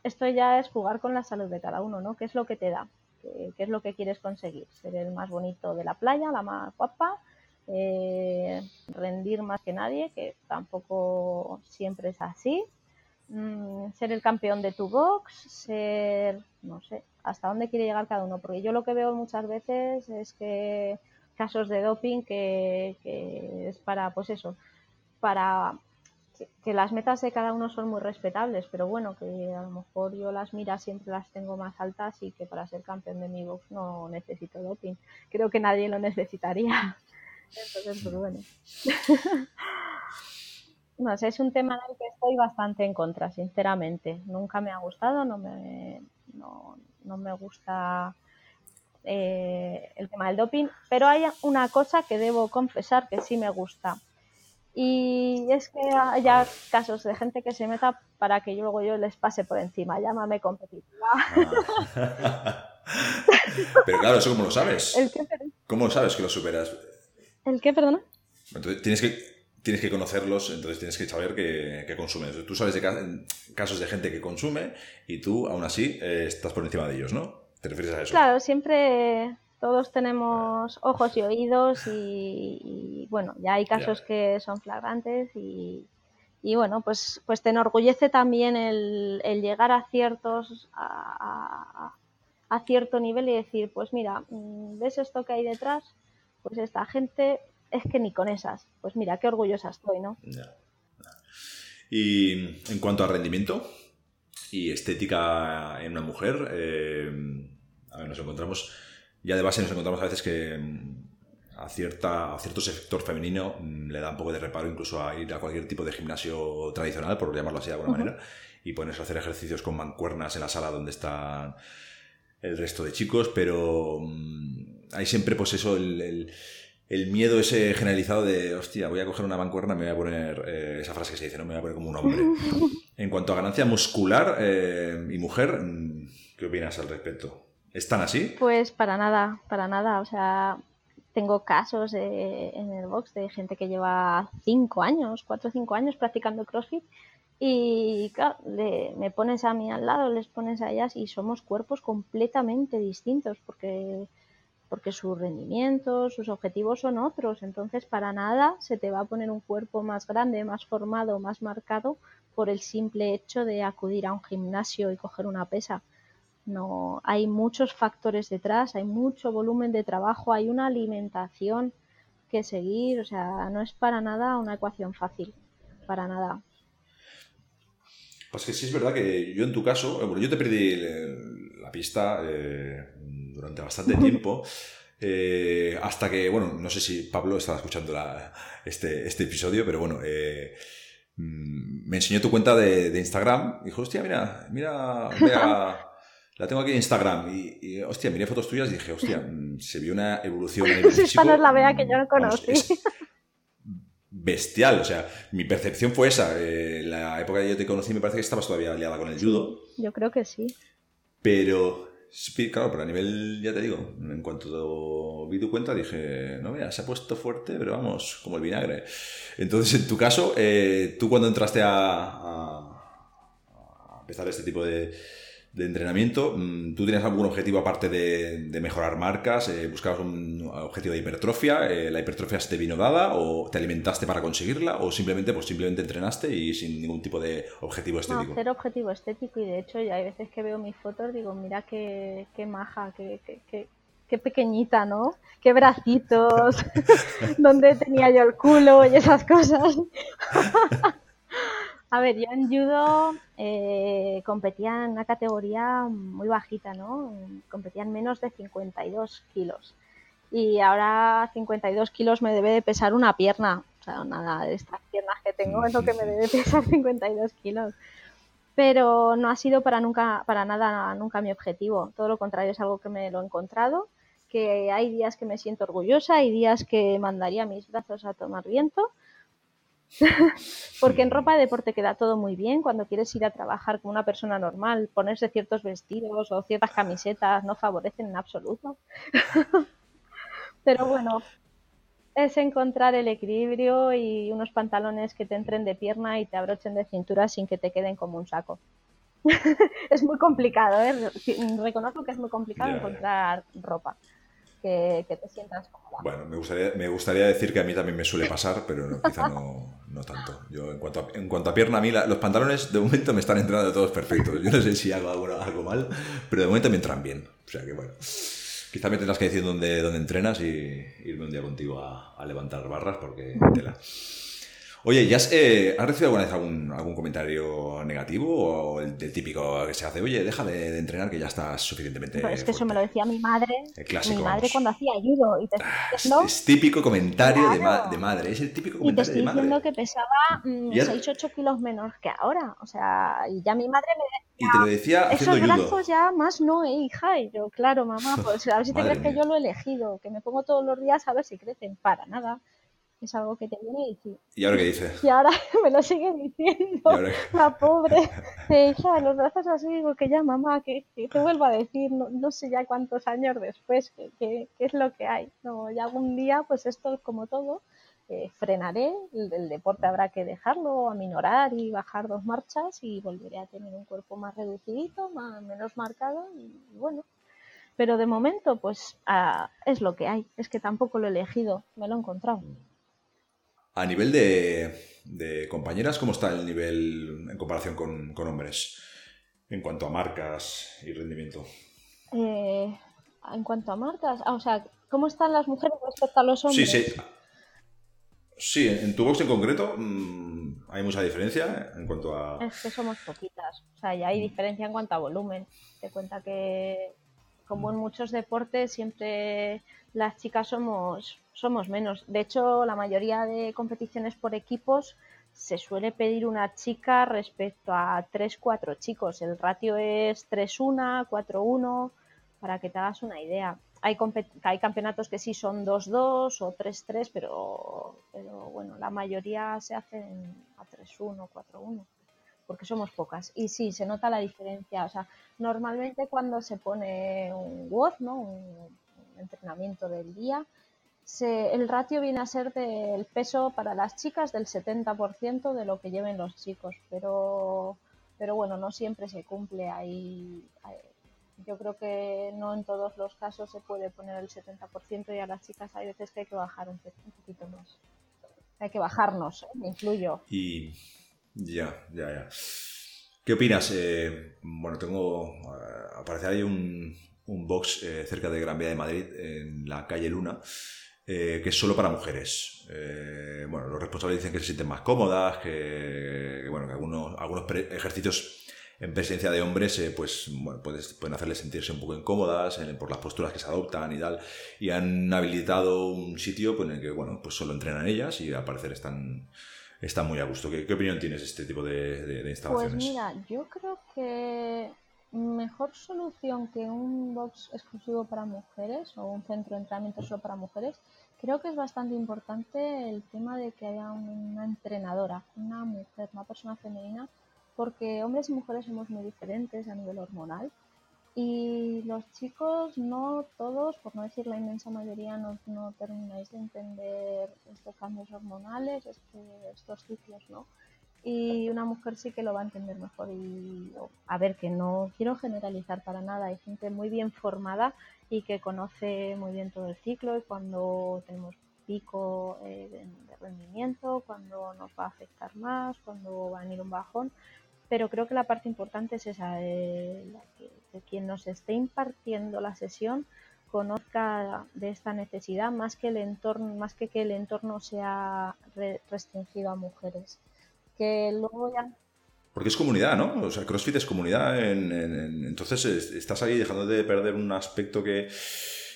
esto ya es jugar con la salud de cada uno, ¿no? ¿Qué es lo que te da? ¿Qué, es lo que quieres conseguir? Ser el más bonito de la playa, la más guapa, eh, rendir más que nadie, que tampoco siempre es así, Mm, ser el campeón de tu box, ser, no sé, hasta dónde quiere llegar cada uno. Porque yo lo que veo muchas veces es que casos de doping que, es para, pues eso, para que, las metas de cada uno son muy respetables, pero bueno, que a lo mejor yo las miras siempre las tengo más altas y que para ser campeón de mi box no necesito doping. Creo que nadie lo necesitaría. (laughs) Entonces, pues bueno. (laughs) No sé, es un tema en el que estoy bastante en contra, sinceramente. Nunca me ha gustado, no me, no, me gusta eh, el tema del doping, pero hay una cosa que debo confesar que sí me gusta. Y es que haya casos de gente que se meta para que luego yo les pase por encima. Llámame competitiva. Ah. (laughs) pero claro, ¿eso cómo lo sabes? ¿El qué, ¿Cómo lo sabes que lo superas? ¿El qué, perdona? Entonces, tienes que tienes que conocerlos, entonces tienes que saber qué, consumen. Tú sabes de casos de gente que consume y tú, aún así, eh, estás por encima de ellos, ¿no? ¿Te refieres a eso? Claro, siempre todos tenemos ojos y oídos y, bueno, ya hay casos que son flagrantes y, bueno, pues, pues te enorgullece también el, llegar a ciertos a, cierto nivel y decir, pues mira, mm, ¿ves esto que hay detrás? Pues esta gente es que ni con esas. Pues mira, qué orgullosa estoy, ¿no? Y en cuanto a rendimiento y estética en una mujer, eh, a ver, nos encontramos ya de base nos encontramos a veces que mm, a, cierta, a cierto sector femenino mm, le da un poco de reparo incluso a ir a cualquier tipo de gimnasio tradicional, por llamarlo así de alguna manera, y ponerse a hacer ejercicios con mancuernas en la sala donde están el resto de chicos, pero mm, hay siempre pues eso, el, miedo ese generalizado de, hostia, voy a coger una mancuerna, me voy a poner, eh, esa frase que se dice, no me voy a poner como un hombre. (laughs) En cuanto a ganancia muscular eh, y mujer, ¿qué opinas al respecto? ¿Están así? Pues para nada, para nada. O sea, tengo casos en el box de gente que lleva cinco años, cuatro o cinco años practicando CrossFit y claro, me pones a mí al lado, les pones a ellas y somos cuerpos completamente distintos porque, porque sus rendimientos, sus objetivos son otros. Entonces, para nada se te va a poner un cuerpo más grande, más formado, más marcado por el simple hecho de acudir a un gimnasio y coger una pesa. No, hay muchos factores detrás, hay mucho volumen de trabajo, hay una alimentación que seguir, o sea, no es para nada una ecuación fácil, para nada. Pues que sí es verdad que yo en tu caso, bueno, yo te perdí la pista eh, durante bastante (laughs) tiempo. Eh, hasta que, bueno, no sé si Pablo estaba escuchando este, este, episodio, pero bueno, eh, mm, me enseñó tu cuenta de, Instagram. Dijo, hostia, mira, mira, vea, (laughs) la tengo aquí en Instagram y, hostia, miré fotos tuyas y dije, hostia, mm, se vio una evolución. No (laughs) es la vea que yo no conocí. Bestial, o sea, mi percepción fue esa. Eh, la época que yo te conocí me parece que estabas todavía aliada con el judo. Yo creo que sí. Pero, claro, pero a nivel, ya te digo, en cuanto vi tu cuenta dije, no, mira, se ha puesto fuerte, pero vamos, como el vinagre. Entonces, en tu caso, eh, tú cuando entraste a empezar este tipo de de entrenamiento, mm, ¿tú tienes algún objetivo aparte de, mejorar marcas? Eh, ¿Buscabas un objetivo de hipertrofia? Eh, ¿La hipertrofia se te vino dada o te alimentaste para conseguirla? ¿O simplemente, pues, simplemente entrenaste y sin ningún tipo de objetivo estético? No, cero objetivo estético y de hecho ya hay veces que veo mis fotos digo, mira qué, qué maja, qué, qué, qué, pequeñita, ¿no? Qué bracitos, (laughs) dónde tenía yo el culo y esas cosas. (laughs) A ver, yo en judo eh, competía en una categoría muy bajita, ¿no? Competía en menos de 52 kilos. Y ahora 52 kilos me debe de pesar una pierna. O sea, nada de estas piernas que tengo es lo que me debe pesar (laughs) 52 kilos. Pero no ha sido para nunca, para nada, nunca mi objetivo. Todo lo contrario, es algo que me lo he encontrado, que hay días que me siento orgullosa, hay días que mandaría mis brazos a tomar viento (laughs) Porque en ropa de deporte queda todo muy bien cuando quieres ir a trabajar como una persona normal, ponerse ciertos vestidos o ciertas camisetas no favorecen en absoluto. (laughs) Pero bueno, es encontrar el equilibrio y unos pantalones que te entren de pierna y te abrochen de cintura sin que te queden como un saco. (laughs) es muy complicado, ¿eh? reconozco que es muy complicado encontrar ropa que, te sientas cómoda. Bueno, me gustaría, me gustaría decir que a mí también me suele pasar, pero quizá no, no tanto. Yo, en cuanto, a, en cuanto a pierna, a mí los pantalones de momento me están entrando todos perfectos. Yo no sé si hago algo, algo mal, pero de momento me entran bien. O sea que bueno. Quizá me tendrás que decir dónde, dónde entrenas y irme un día contigo a, a levantar barras porque tela. Oye, ¿ya has, eh, recibido alguna vez algún, algún comentario negativo o el, típico que se hace, oye, deja de, entrenar que ya estás suficientemente. es que eso me lo decía mi madre. mi madre cuando hacía judo. Y te ah, es, típico comentario de, madre, es el típico comentario de madre. Y te estoy diciendo que pesaba 6, mm, 8 kilos menos que ahora. O sea, y ya mi madre me decía. Y te lo decía Esos brazos ya más no, eh, hija. Y yo, claro, mamá, pues a ver si te crees que yo lo he elegido, que me pongo todos los días a ver si crecen. Para nada es algo que te viene y sí. ¿Y ahora qué dice? Y ahora (laughs) me lo sigue diciendo, la pobre. (laughs) De hija, los brazos así, digo que ya mamá, que, te vuelvo a decir, no, sé ya cuántos años después, qué es lo que hay. No, ya algún día, pues esto es como todo, eh, frenaré, el, deporte habrá que dejarlo, aminorar y bajar dos marchas y volveré a tener un cuerpo más reducidito, más, menos marcado y, bueno. Pero de momento, pues ah, es lo que hay. Es que tampoco lo he elegido, me lo he encontrado. A nivel de, compañeras, ¿cómo está el nivel en comparación con, hombres? En cuanto a marcas y rendimiento. Eh, en cuanto a marcas, ah, o sea, ¿cómo están las mujeres respecto a los hombres? Sí, sí. Sí, en tu box en concreto mm, hay mucha diferencia en cuanto a... Es que somos poquitas, o sea, ya hay diferencia en cuanto a volumen. Te cuenta que, como en muchos deportes, siempre las chicas somos, somos menos. De hecho, la mayoría de competiciones por equipos se suele pedir una chica respecto a 3-4 chicos. El ratio es 3-1, 4-1, para que te hagas una idea hay, hay campeonatos que sí son 2-2 o 3-3, pero, pero bueno, la mayoría se hacen a 3-1, 4-1, porque somos pocas. Y sí, se nota la diferencia. O sea, normalmente cuando se pone un WOD, ¿no? un, entrenamiento del día, se, el ratio viene a ser del peso para las chicas del 70% de lo que lleven los chicos, pero, pero bueno, no siempre se cumple ahí yo creo que no en todos los casos se puede poner el 70% y a las chicas hay veces que hay que bajar un, poquito más. Hay que bajarnos, ¿eh? me incluyo. Y ya, ya, ya. ¿Qué opinas? Eh, bueno, tengo. Uh, aparece ahí un, un box eh, cerca de Gran Vía de Madrid, en la calle Luna, que es solo para mujeres. bueno, los responsables dicen que se sienten más cómodas, que, bueno, que algunos, algunos ejercicios en presencia de hombres, eh, pues bueno, pueden hacerles sentirse un poco incómodas por las posturas que se adoptan y tal. Y han habilitado un sitio pues, en el que, bueno, pues solo entrenan ellas y al parecer están, están muy a gusto. ¿Qué, opinión tienes de este tipo de, instalaciones? Pues mira, yo creo que mejor solución que un box exclusivo para mujeres o un centro de entrenamiento solo para mujeres, creo que es bastante importante el tema de que haya una entrenadora, una mujer, una persona femenina porque hombres y mujeres somos muy diferentes a nivel hormonal y los chicos no todos, por no decir la inmensa mayoría, no, termináis de entender estos cambios hormonales, este, estos ciclos, ¿no? Y una mujer sí que lo va a entender mejor. Y a ver, que no quiero generalizar para nada, hay gente muy bien formada y que conoce muy bien todo el ciclo y cuando tenemos pico eh, de, de rendimiento, cuando nos va a afectar más, cuando va a venir un bajón, pero creo que la parte importante es esa, de, que, quien nos esté impartiendo la sesión conozca de esta necesidad más que el entorno, más que que el entorno sea restringido a mujeres. Que luego ya porque es comunidad, ¿no? O sea, CrossFit es comunidad. entonces estás ahí dejando de perder un aspecto que,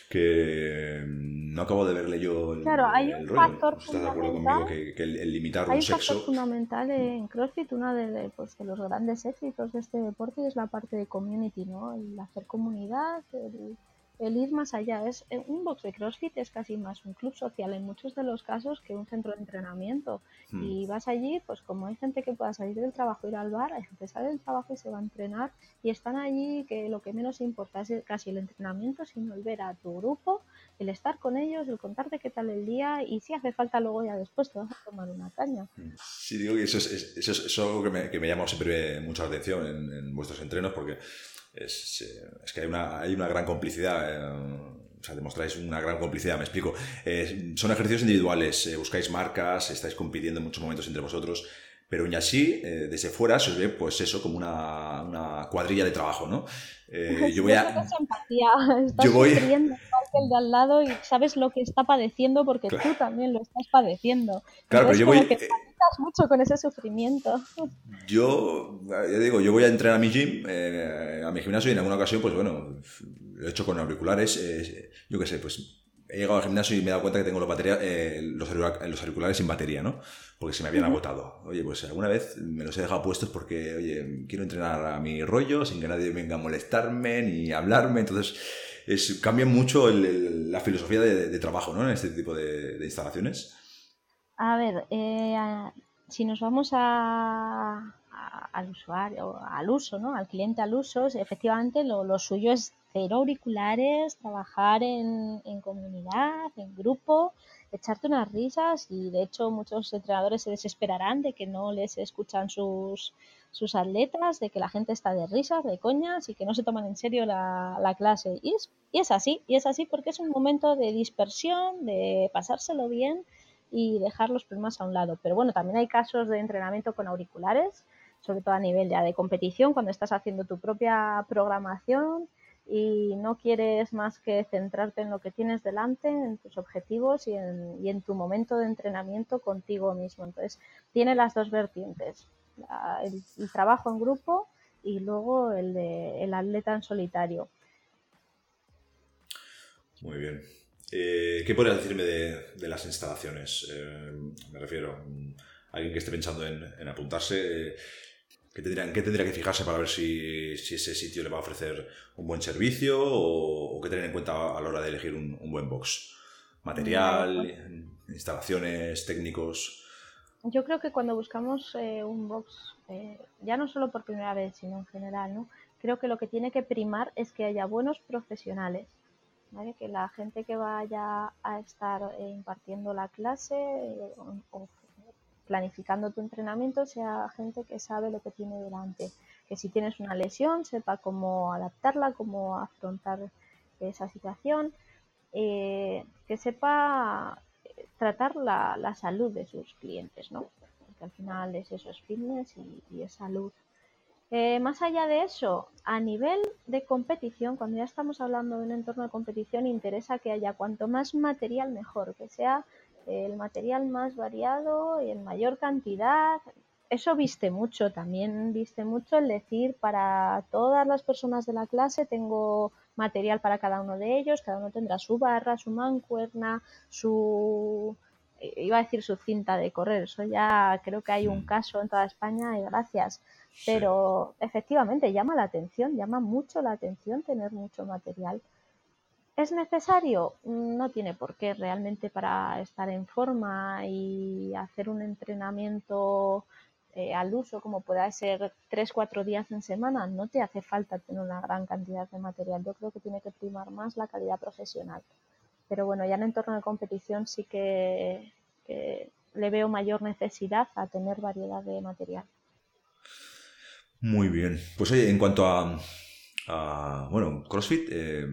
que no acabo de verle yo el, claro, hay un factor ¿Estás de acuerdo conmigo que, el, limitar un sexo... factor fundamental en CrossFit, uno de, pues, de, los grandes éxitos de este deporte es la parte de community, ¿no? El hacer comunidad, el, el ir más allá. Es eh, un box de CrossFit es casi más un club social en muchos de los casos que un centro de entrenamiento. Hmm. Y vas allí, pues como hay gente que pueda salir del trabajo ir al bar, hay gente que sale del trabajo y se va a entrenar y están allí que lo que menos importa es casi el entrenamiento, sino el ver a tu grupo, el estar con ellos, el contarte qué tal el día y si hace falta luego ya después te vas a tomar una caña. Hmm. Sí, digo que eso es, eso es, algo que me, que me llama siempre mucha atención en, en vuestros entrenos porque es, eh, es que hay una, hay una gran complicidad. Eh, o sea, demostráis una gran complicidad, me explico. Eh, son ejercicios individuales, buscáis marcas, estáis compitiendo en muchos momentos entre vosotros, pero aún así, desde fuera se os ve, pues eso, como una, una cuadrilla de trabajo, ¿no? yo voy a... (laughs) Estás yo voy... el de al lado y sabes lo que está padeciendo porque tú también lo estás padeciendo. Claro, pero yo voy mucho con ese sufrimiento. Yo, ya digo, yo voy a entrenar a mi gym, eh, a mi gimnasio y en alguna ocasión, pues bueno, lo he hecho con auriculares, eh, yo qué sé, pues he llegado al gimnasio y me he dado cuenta que tengo los, batería, eh, los, auriculares sin batería, ¿no? Porque se me habían agotado. Oye, pues alguna vez me los he dejado puestos porque, oye, quiero entrenar a mi rollo sin que nadie venga a molestarme ni hablarme. Entonces, es, cambia mucho la filosofía de, trabajo, ¿no? En este tipo de instalaciones. A ver, eh, si nos vamos a, al usuario, al uso, ¿no? Al cliente al uso, efectivamente lo, lo suyo es cero auriculares, trabajar en, en, comunidad, en grupo, echarte unas risas y de hecho muchos entrenadores se desesperarán de que no les escuchan sus, sus atletas, de que la gente está de risas, de coñas y que no se toman en serio la, la clase. Y es, y es así, y es así porque es un momento de dispersión, de pasárselo bien y dejar los problemas a un lado. Pero bueno, también hay casos de entrenamiento con auriculares, sobre todo a nivel ya de competición, cuando estás haciendo tu propia programación y no quieres más que centrarte en lo que tienes delante, en tus objetivos y en, y en tu momento de entrenamiento contigo mismo. Entonces, tiene las dos vertientes, el, trabajo en grupo y luego el de el atleta en solitario. Muy bien. Eh, ¿Qué podrías decirme de, las instalaciones? Eh, me refiero a alguien que esté pensando en, en apuntarse. Eh, ¿Qué tendría, ¿Qué tendría, que fijarse para ver si, si, ese sitio le va a ofrecer un buen servicio o, o qué tener en cuenta a la hora de elegir un, un buen box? ¿Material, instalaciones, técnicos? Yo creo que cuando buscamos eh, un box, ya no solo por primera vez, sino en general, ¿no? creo que lo que tiene que primar es que haya buenos profesionales ¿vale? Que la gente que vaya a estar eh, impartiendo la clase eh, o, planificando tu entrenamiento sea gente que sabe lo que tiene delante. Que si tienes una lesión sepa cómo adaptarla, cómo afrontar esa situación, eh, que sepa tratar la, la, salud de sus clientes, ¿no? Porque al final es eso, es fitness y, y es salud. Eh, más allá de eso, a nivel de competición, cuando ya estamos hablando de un entorno de competición, interesa que haya cuanto más material mejor, que sea el material más variado y en mayor cantidad. Eso viste mucho, también viste mucho el decir para todas las personas de la clase tengo material para cada uno de ellos, cada uno tendrá su barra, su mancuerna, su iba a decir su cinta de correr, eso ya creo que hay un caso en toda España y gracias. Pero sí. efectivamente llama la atención, llama mucho la atención tener mucho material. ¿Es necesario? No tiene por qué realmente para estar en forma y hacer un entrenamiento eh, al uso como pueda ser 3-4 días en semana, no te hace falta tener una gran cantidad de material. Yo creo que tiene que primar más la calidad profesional. Pero bueno, ya en entorno de competición sí que, le veo mayor necesidad a tener variedad de material. Muy bien. Pues oye, en cuanto a, a bueno, CrossFit, eh,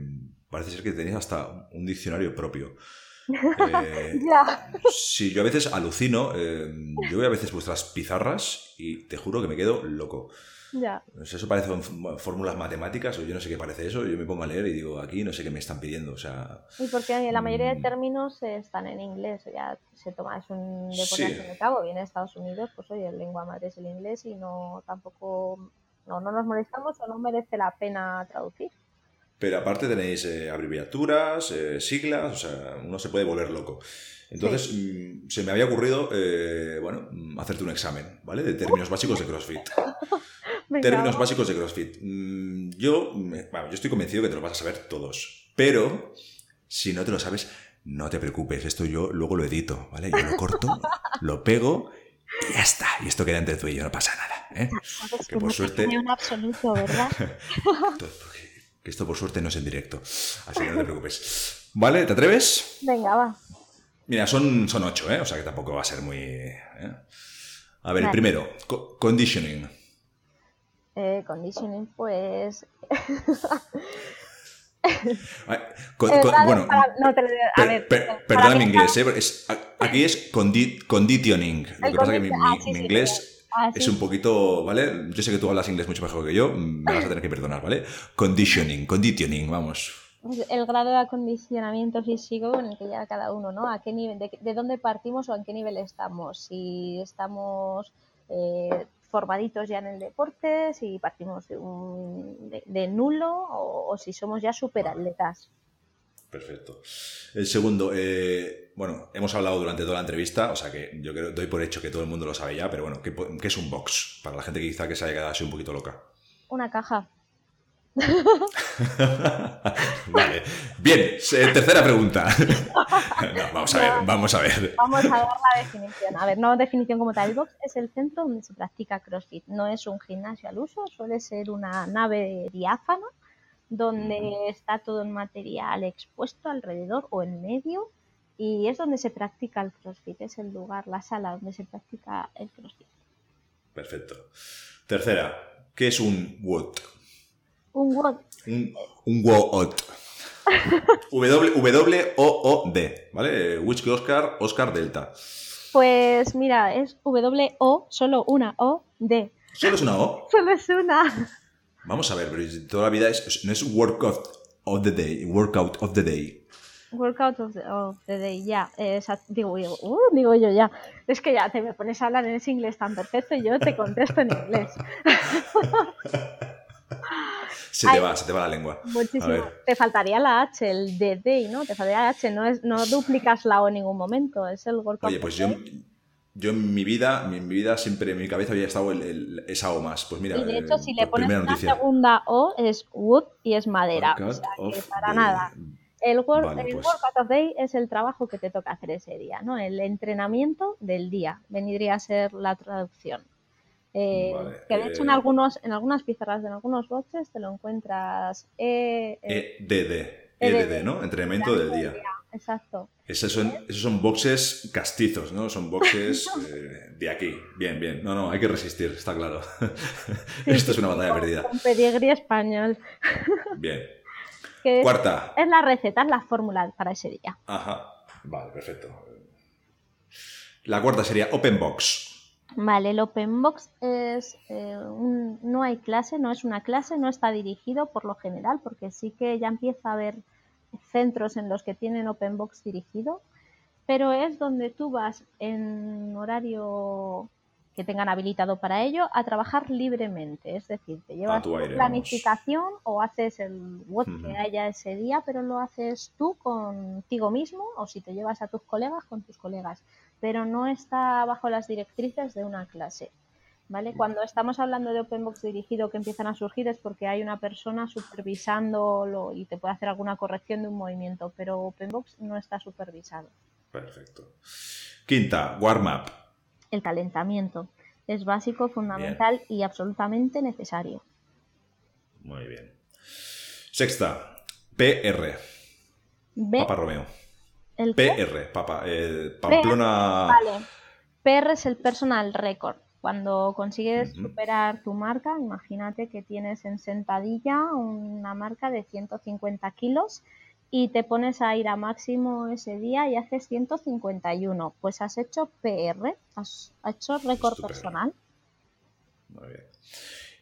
parece ser que tenéis hasta un diccionario propio. (laughs) Eh, ya. Sí, yo a veces alucino. Eh, yo veo a veces vuestras pizarras y te juro que me quedo loco. Ya. Eso parece fórmulas matemáticas o yo no sé qué parece eso. Yo me pongo a leer y digo, aquí no sé qué me están pidiendo. O sea, y porque la mayoría de términos están en inglés. Ya se toma, es un deporte sí. de cabo. Viene de Estados Unidos, pues oye, el lengua madre es el inglés y no tampoco. No, no nos molestamos o no merece la pena traducir. Pero aparte tenéis eh, abreviaturas, eh, siglas, o sea, uno se puede volver loco. Entonces, sí. mmm, se me había ocurrido, eh, bueno, hacerte un examen, ¿vale? De términos básicos de CrossFit. (laughs) términos básicos de CrossFit. Mm, yo, bueno, yo estoy convencido que te lo vas a saber todos. Pero, si no te lo sabes, no te preocupes. Esto yo luego lo edito, ¿vale? Yo lo corto, (laughs) lo pego y ya está. Y esto queda entre tú y yo, no pasa nada. ¿eh? Que, que por suerte. un absoluto, ¿verdad? (laughs) que esto por suerte no es en directo. Así que no te preocupes. ¿Vale? ¿Te atreves? Venga, va. Mira, son, son ocho, ¿eh? O sea que tampoco va a ser muy. ¿eh? A ver, vale. el primero, co conditioning. Eh, conditioning, pues. (laughs) con, con, bueno, para, no, te, a per, ver, per, perdona mi inglés, ¿eh? es, aquí es condi conditioning. Lo que pasa es que mi, ah, sí, mi, mi inglés. Sí, Ah, sí. es un poquito, ¿vale? Yo sé que tú hablas inglés mucho mejor que yo, me vas a tener que perdonar, ¿vale? Conditioning, conditioning, vamos. El grado de acondicionamiento físico en el que ya cada uno, ¿no? ¿A qué nivel, de, de dónde partimos o en qué nivel estamos? Si estamos eh, formaditos ya en el deporte, si partimos de, un, de, de nulo o, o, si somos ya superatletas. Perfecto. El segundo, eh, bueno, hemos hablado durante toda la entrevista, o sea que yo creo, doy por hecho que todo el mundo lo sabe ya, pero bueno, ¿qué, qué es un box? Para la gente que quizá que se haya quedado así un poquito loca. Una caja. (laughs) vale. Bien, tercera pregunta. (laughs) vamos a ver, vamos a ver. Vamos a ver la definición. A ver, no definición como tal. El box es el centro donde se practica CrossFit. No es un gimnasio al uso, suele ser una nave diáfana donde está todo el material expuesto alrededor o en medio y es donde se practica el CrossFit. Es el lugar, la sala donde se practica el CrossFit. Perfecto. Tercera, ¿qué es un WOD? Un WOD. Un, un WOD. (laughs) W-O-O-D, ¿vale? Whisky Oscar, Oscar Delta. Pues mira, es W-O, solo una O-D. ¿Solo es una O? (laughs) Solo es una. Vamos a ver, pero toda la vida es, no es workout of the day, workout of the day. Workout of the, day, ya. digo, yo, uh, digo yo ya. Es que ya te me pones a hablar en ese inglés tan perfecto y yo te contesto en inglés. (laughs) se te va, se te va la lengua. Muchísimo. Te faltaría la H, el de day, ¿no? Te faltaría la H, no, es, no duplicas la O en ningún momento, es el workout. Oye, pues yo, yo en mi vida, en mi vida siempre en mi cabeza había estado el, esa O más. Pues mira, y de hecho, si le pones una segunda O es wood y es madera. o sea, que para nada. El, work, el pues of Day es el trabajo que te toca hacer ese día, ¿no? El entrenamiento del día, vendría a ser la traducción. Eh, que de hecho en eh, algunos, en algunas pizarras, en algunos boxes te lo encuentras EDD, e EDD, ¿no? Entrenamiento del día. Exacto. Esos son, esos son boxes castizos, ¿no? Son boxes (laughs) eh, de aquí. Bien, bien. No, no, hay que resistir, está claro. (laughs) Esto es una batalla perdida. Con pedigrí español. (laughs) Bien. Cuarta. Es la receta, es la fórmula para ese día. Ajá. Vale, perfecto. La cuarta sería Open Box. Vale, el Open Box es eh, no hay clase, no es una clase, no está dirigido por lo general, porque sí que ya empieza a haber centros en los que tienen Open Box dirigido, pero es donde tú vas en horario que tengan habilitado para ello a trabajar libremente. Es decir, te llevas tu planificación o haces el WOD que haya ese día, pero lo haces tú contigo mismo o si te llevas a tus colegas, con tus colegas. Pero no está bajo las directrices de una clase. ¿Vale? Cuando estamos hablando de OpenBox dirigido que empiezan a surgir es porque hay una persona supervisándolo y te puede hacer alguna corrección de un movimiento, pero OpenBox no está supervisado. Perfecto. Quinta, warm-up el calentamiento. Es básico, fundamental y absolutamente necesario. Muy bien. Sexta, PR. Papa Romeo. ¿El PR, Papa, eh, Pamplona. Vale. PR es el personal record. Cuando consigues superar tu marca, imagínate que tienes en sentadilla una marca de 150 kilos y te pones a ir a máximo ese día y haces 151. Pues has hecho PR, has, hecho récord personal. Muy bien.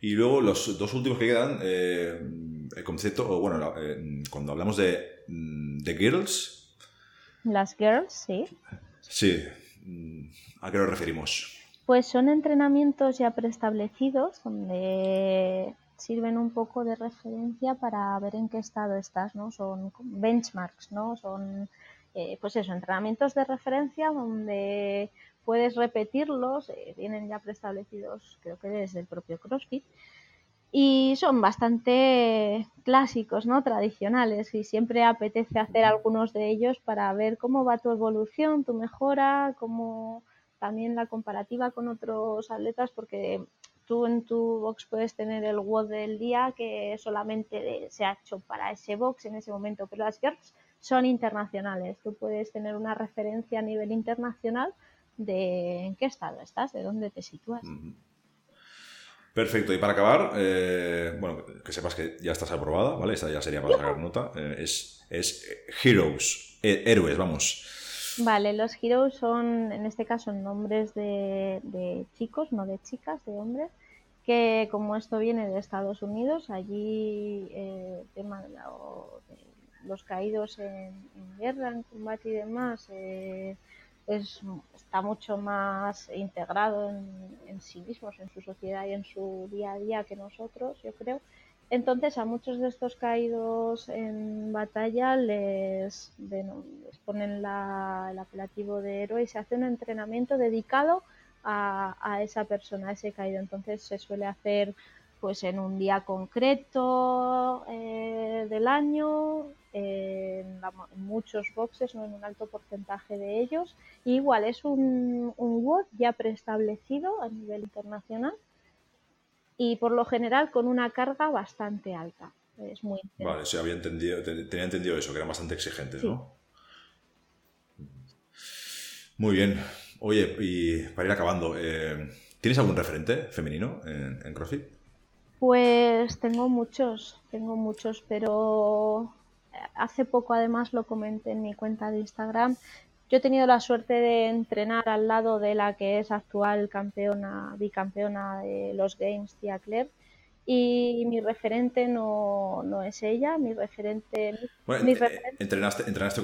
Y luego los dos últimos que quedan, eh, el concepto, o bueno, eh, cuando hablamos de, mm, de girls. Las girls, sí. Sí. Mm, ¿A qué nos referimos? Pues son entrenamientos ya preestablecidos donde sirven un poco de referencia para ver en qué estado estás, ¿no? Son benchmarks, ¿no? Son, eh, pues eso, entrenamientos de referencia donde puedes repetirlos, eh, vienen ya preestablecidos, creo que desde el propio CrossFit, y son bastante clásicos, ¿no? Tradicionales, y siempre apetece hacer algunos de ellos para ver cómo va tu evolución, tu mejora, cómo también la comparativa con otros atletas, porque tú en tu box puedes tener el WOD del día que solamente se ha hecho para ese box en ese momento, pero las girls son internacionales. Tú puedes tener una referencia a nivel internacional de en qué estado estás, de dónde te sitúas. Perfecto, y para acabar, eh, bueno, que sepas que ya estás aprobada, ¿vale? Esta ya sería para sacar nota. Eh, es, es Heroes, héroes, vamos. Vale, los heroes son, en este caso, nombres de, de chicos, no de chicas, de hombres, que como esto viene de Estados Unidos, allí eh, el tema de, los caídos en, guerra, en combate y demás, eh, es, está mucho más integrado en, sí mismos, en su sociedad y en su día a día que nosotros, yo creo. Entonces a muchos de estos caídos en batalla les, les ponen el apelativo de héroe y se hace un entrenamiento dedicado a, esa persona, a ese caído. Entonces se suele hacer pues en un día concreto eh, del año, en, muchos boxes, no en un alto porcentaje de ellos. igual es un, un WOD ya preestablecido a nivel internacional y por lo general con una carga bastante alta. Es muy Vale, sí, había entendido, tenía entendido eso, que eran bastante exigentes, ¿no? Muy bien. Oye, y para ir acabando, eh, ¿tienes algún referente femenino en, en CrossFit? Pues tengo muchos, tengo muchos, pero hace poco además lo comenté en mi cuenta de Instagram. Yo he tenido la suerte de entrenar al lado de la que es actual campeona, bicampeona de los Games, Tia Claire, y mi referente no, no es ella, mi referente... Bueno, eh, Entrenaste, entrenaste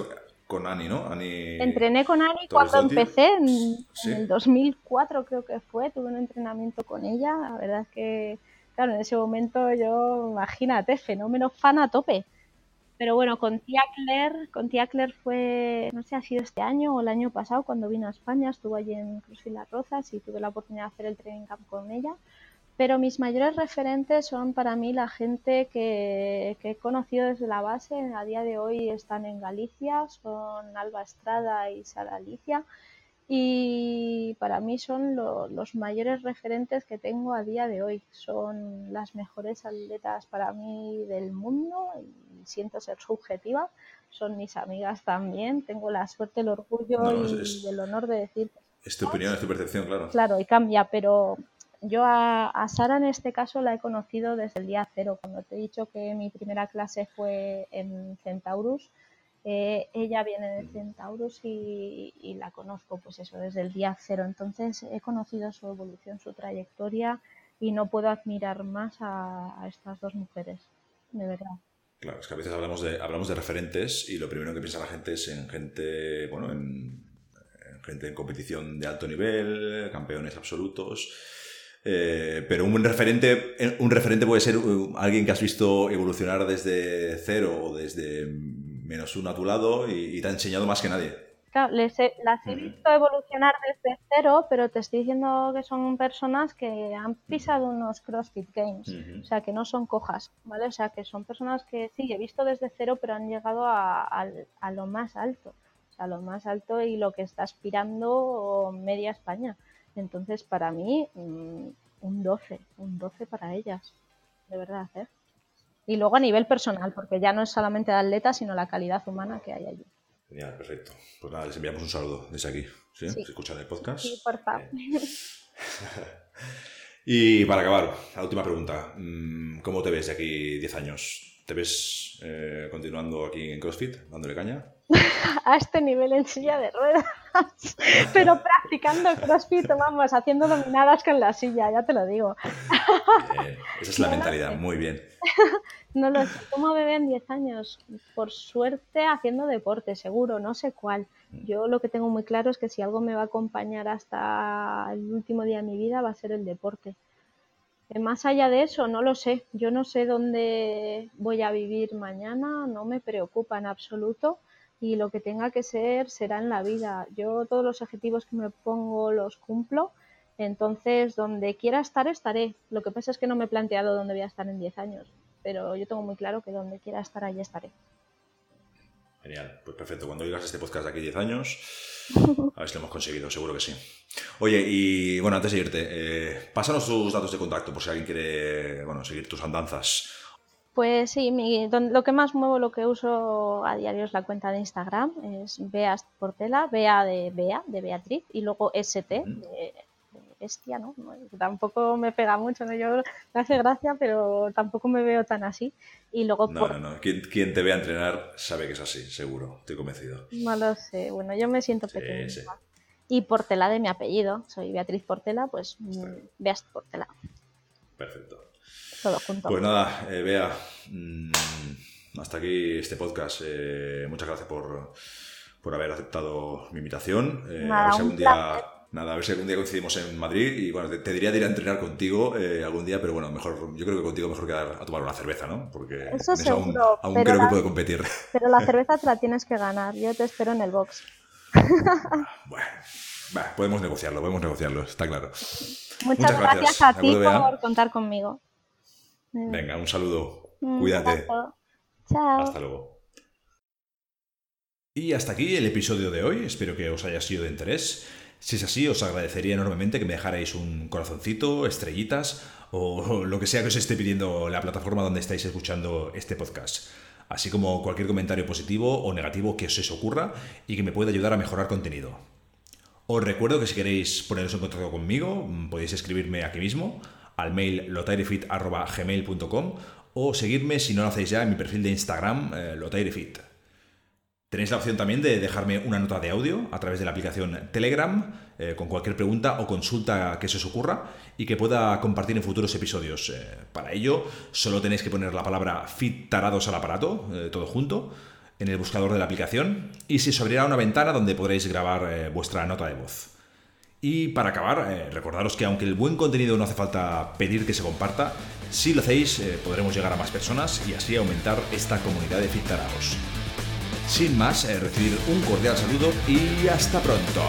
con Ani, ¿no? Ani... Entrené con Ani cuando empecé, en, en, el 2004 creo que fue, tuve un entrenamiento con ella, la verdad es que, claro, en ese momento yo, imagínate, fenómeno fan a tope. Pero bueno, con tía Claire, con tía Claire fue, no sé, ha sido este año o el año pasado cuando vino a España, estuvo allí en Cruz Las Rozas y tuve la oportunidad de hacer el training camp con ella. Pero mis mayores referentes son para mí la gente que, que he conocido desde la base. A día de hoy están en Galicia, son Alba Estrada y Sara Alicia y para mí son los mayores referentes que tengo a día de hoy. Son las mejores atletas para mí del mundo y siento ser subjetiva. Son mis amigas también. Tengo la suerte, el orgullo y el honor de decir. Es tu opinión, es tu percepción, claro. Claro, y cambia, pero yo a, a, Sara en este caso la he conocido desde el día cero. Cuando te he dicho que mi primera clase fue en Centaurus, eh, ella viene de Centaurus y, la conozco, pues eso, desde el día cero. Entonces he conocido su evolución, su trayectoria y no puedo admirar más a, estas dos mujeres, de verdad. Claro, es que a veces hablamos de, hablamos de referentes y lo primero que piensa la gente es en gente, bueno, en, gente en competición de alto nivel, campeones absolutos. Eh, pero un referente, un referente puede ser alguien que has visto evolucionar desde cero o desde menos uno a tu lado y, te ha enseñado más que nadie. Claro, las he visto evolucionar desde cero, pero te estoy diciendo que son personas que han pisado unos CrossFit Games, o sea, que no son cojas, ¿vale? O sea, que son personas que sí, he visto desde cero, pero han llegado a, lo más alto, o sea, a lo más alto y lo que está aspirando media España. Entonces, para mí, mm, un 12, un 12 para ellas, de verdad, ¿eh? Y luego a nivel personal, porque ya no es solamente de atleta, sino la calidad humana que hay allí. Genial, perfecto. Pues nada, les enviamos un saludo desde aquí. ¿Sí? ¿Se escuchan el podcast? Sí, por favor. (laughs) y para acabar, la última pregunta. Mm, ¿Cómo te ves de aquí 10 años? ¿Te ves eh, continuando aquí en CrossFit, dándole caña? (laughs) a este nivel en silla de ruedas, (laughs) pero practicando CrossFit, vamos, haciendo dominadas con la silla, ya te lo digo. esa es la mentalidad, muy bien. No lo sé, ¿cómo me en 10 años? Por suerte haciendo deporte, seguro, no sé cuál. Yo lo que tengo muy claro es que si algo me va a acompañar hasta el último día de mi vida va a ser el deporte. Más allá de eso, no lo sé. Yo no sé dónde voy a vivir mañana, no me preocupa en absoluto y lo que tenga que ser será en la vida. Yo todos los objetivos que me pongo los cumplo, entonces donde quiera estar estaré. Lo que pasa es que no me he planteado dónde voy a estar en 10 años, pero yo tengo muy claro que donde quiera estar allí estaré. Genial, pues perfecto. Cuando oigas este podcast de aquí 10 años, (laughs) a ver si lo hemos conseguido, seguro que sí. Oye, y bueno, antes de irte, eh, pásanos tus datos de contacto por si alguien quiere bueno, seguir tus andanzas pues sí, lo que más muevo, lo que uso a diario es la cuenta de Instagram, es Bea Portela, Bea de Bea, de Beatriz, y luego ST, de, bestia, ¿no? Tampoco me pega mucho, ¿no? Yo me hace gracia, pero tampoco me veo tan así. Y luego no, no, no. Quien, te vea entrenar sabe que es así, seguro, estoy convencido. No lo sé, bueno, yo me siento pequeña. Y Portela de mi apellido, soy Beatriz Portela, pues Bea Portela. Perfecto. junto. Pues nada, eh, Bea, mm, hasta aquí este podcast. Eh, muchas gracias por, por, haber aceptado mi invitación. Eh, a ver si algún día. Nada, a ver si algún día coincidimos en Madrid y bueno, te, diría de ir a entrenar contigo algún día, pero bueno, mejor, yo creo que contigo mejor quedar a tomar una cerveza, ¿no? Porque eso, seguro, aún, creo que puedo competir. Pero la cerveza te la (laughs) tienes que ganar, yo te espero en el box. bueno, podemos negociarlo, podemos negociarlo, está claro. Muchas, gracias, a ti por contar conmigo. Venga, un saludo. Cuídate. Chao. Hasta luego. Y hasta aquí el episodio de hoy. Espero que os haya sido de interés. Si es así, os agradecería enormemente que me dejarais un corazoncito, estrellitas o (laughs) lo que sea que os esté pidiendo la plataforma donde estáis escuchando este podcast. Así como cualquier comentario positivo o negativo que os ocurra y que me pueda ayudar a mejorar contenido. Os recuerdo que si queréis poneros en contacto conmigo, podéis escribirme aquí mismo al mail lotairefit.gmail.com o seguirme si no lo hacéis ya en mi perfil de Instagram, eh, lotairefit. Tenéis la opción también de dejarme una nota de audio a través de la aplicación Telegram eh, con cualquier pregunta o consulta que se os ocurra y que pueda compartir en futuros episodios. Eh, para ello, solo tenéis que poner la palabra fit tarados al aparato, eh, todo junto, en el buscador de la aplicación y se os abrirá una ventana donde podréis grabar vuestra nota de voz. Y para acabar, recordaros que aunque el buen contenido no hace falta pedir que se comparta, si lo hacéis podremos llegar a más personas y así aumentar esta comunidad de fit tarados. Sin más, recibir un cordial saludo y hasta pronto.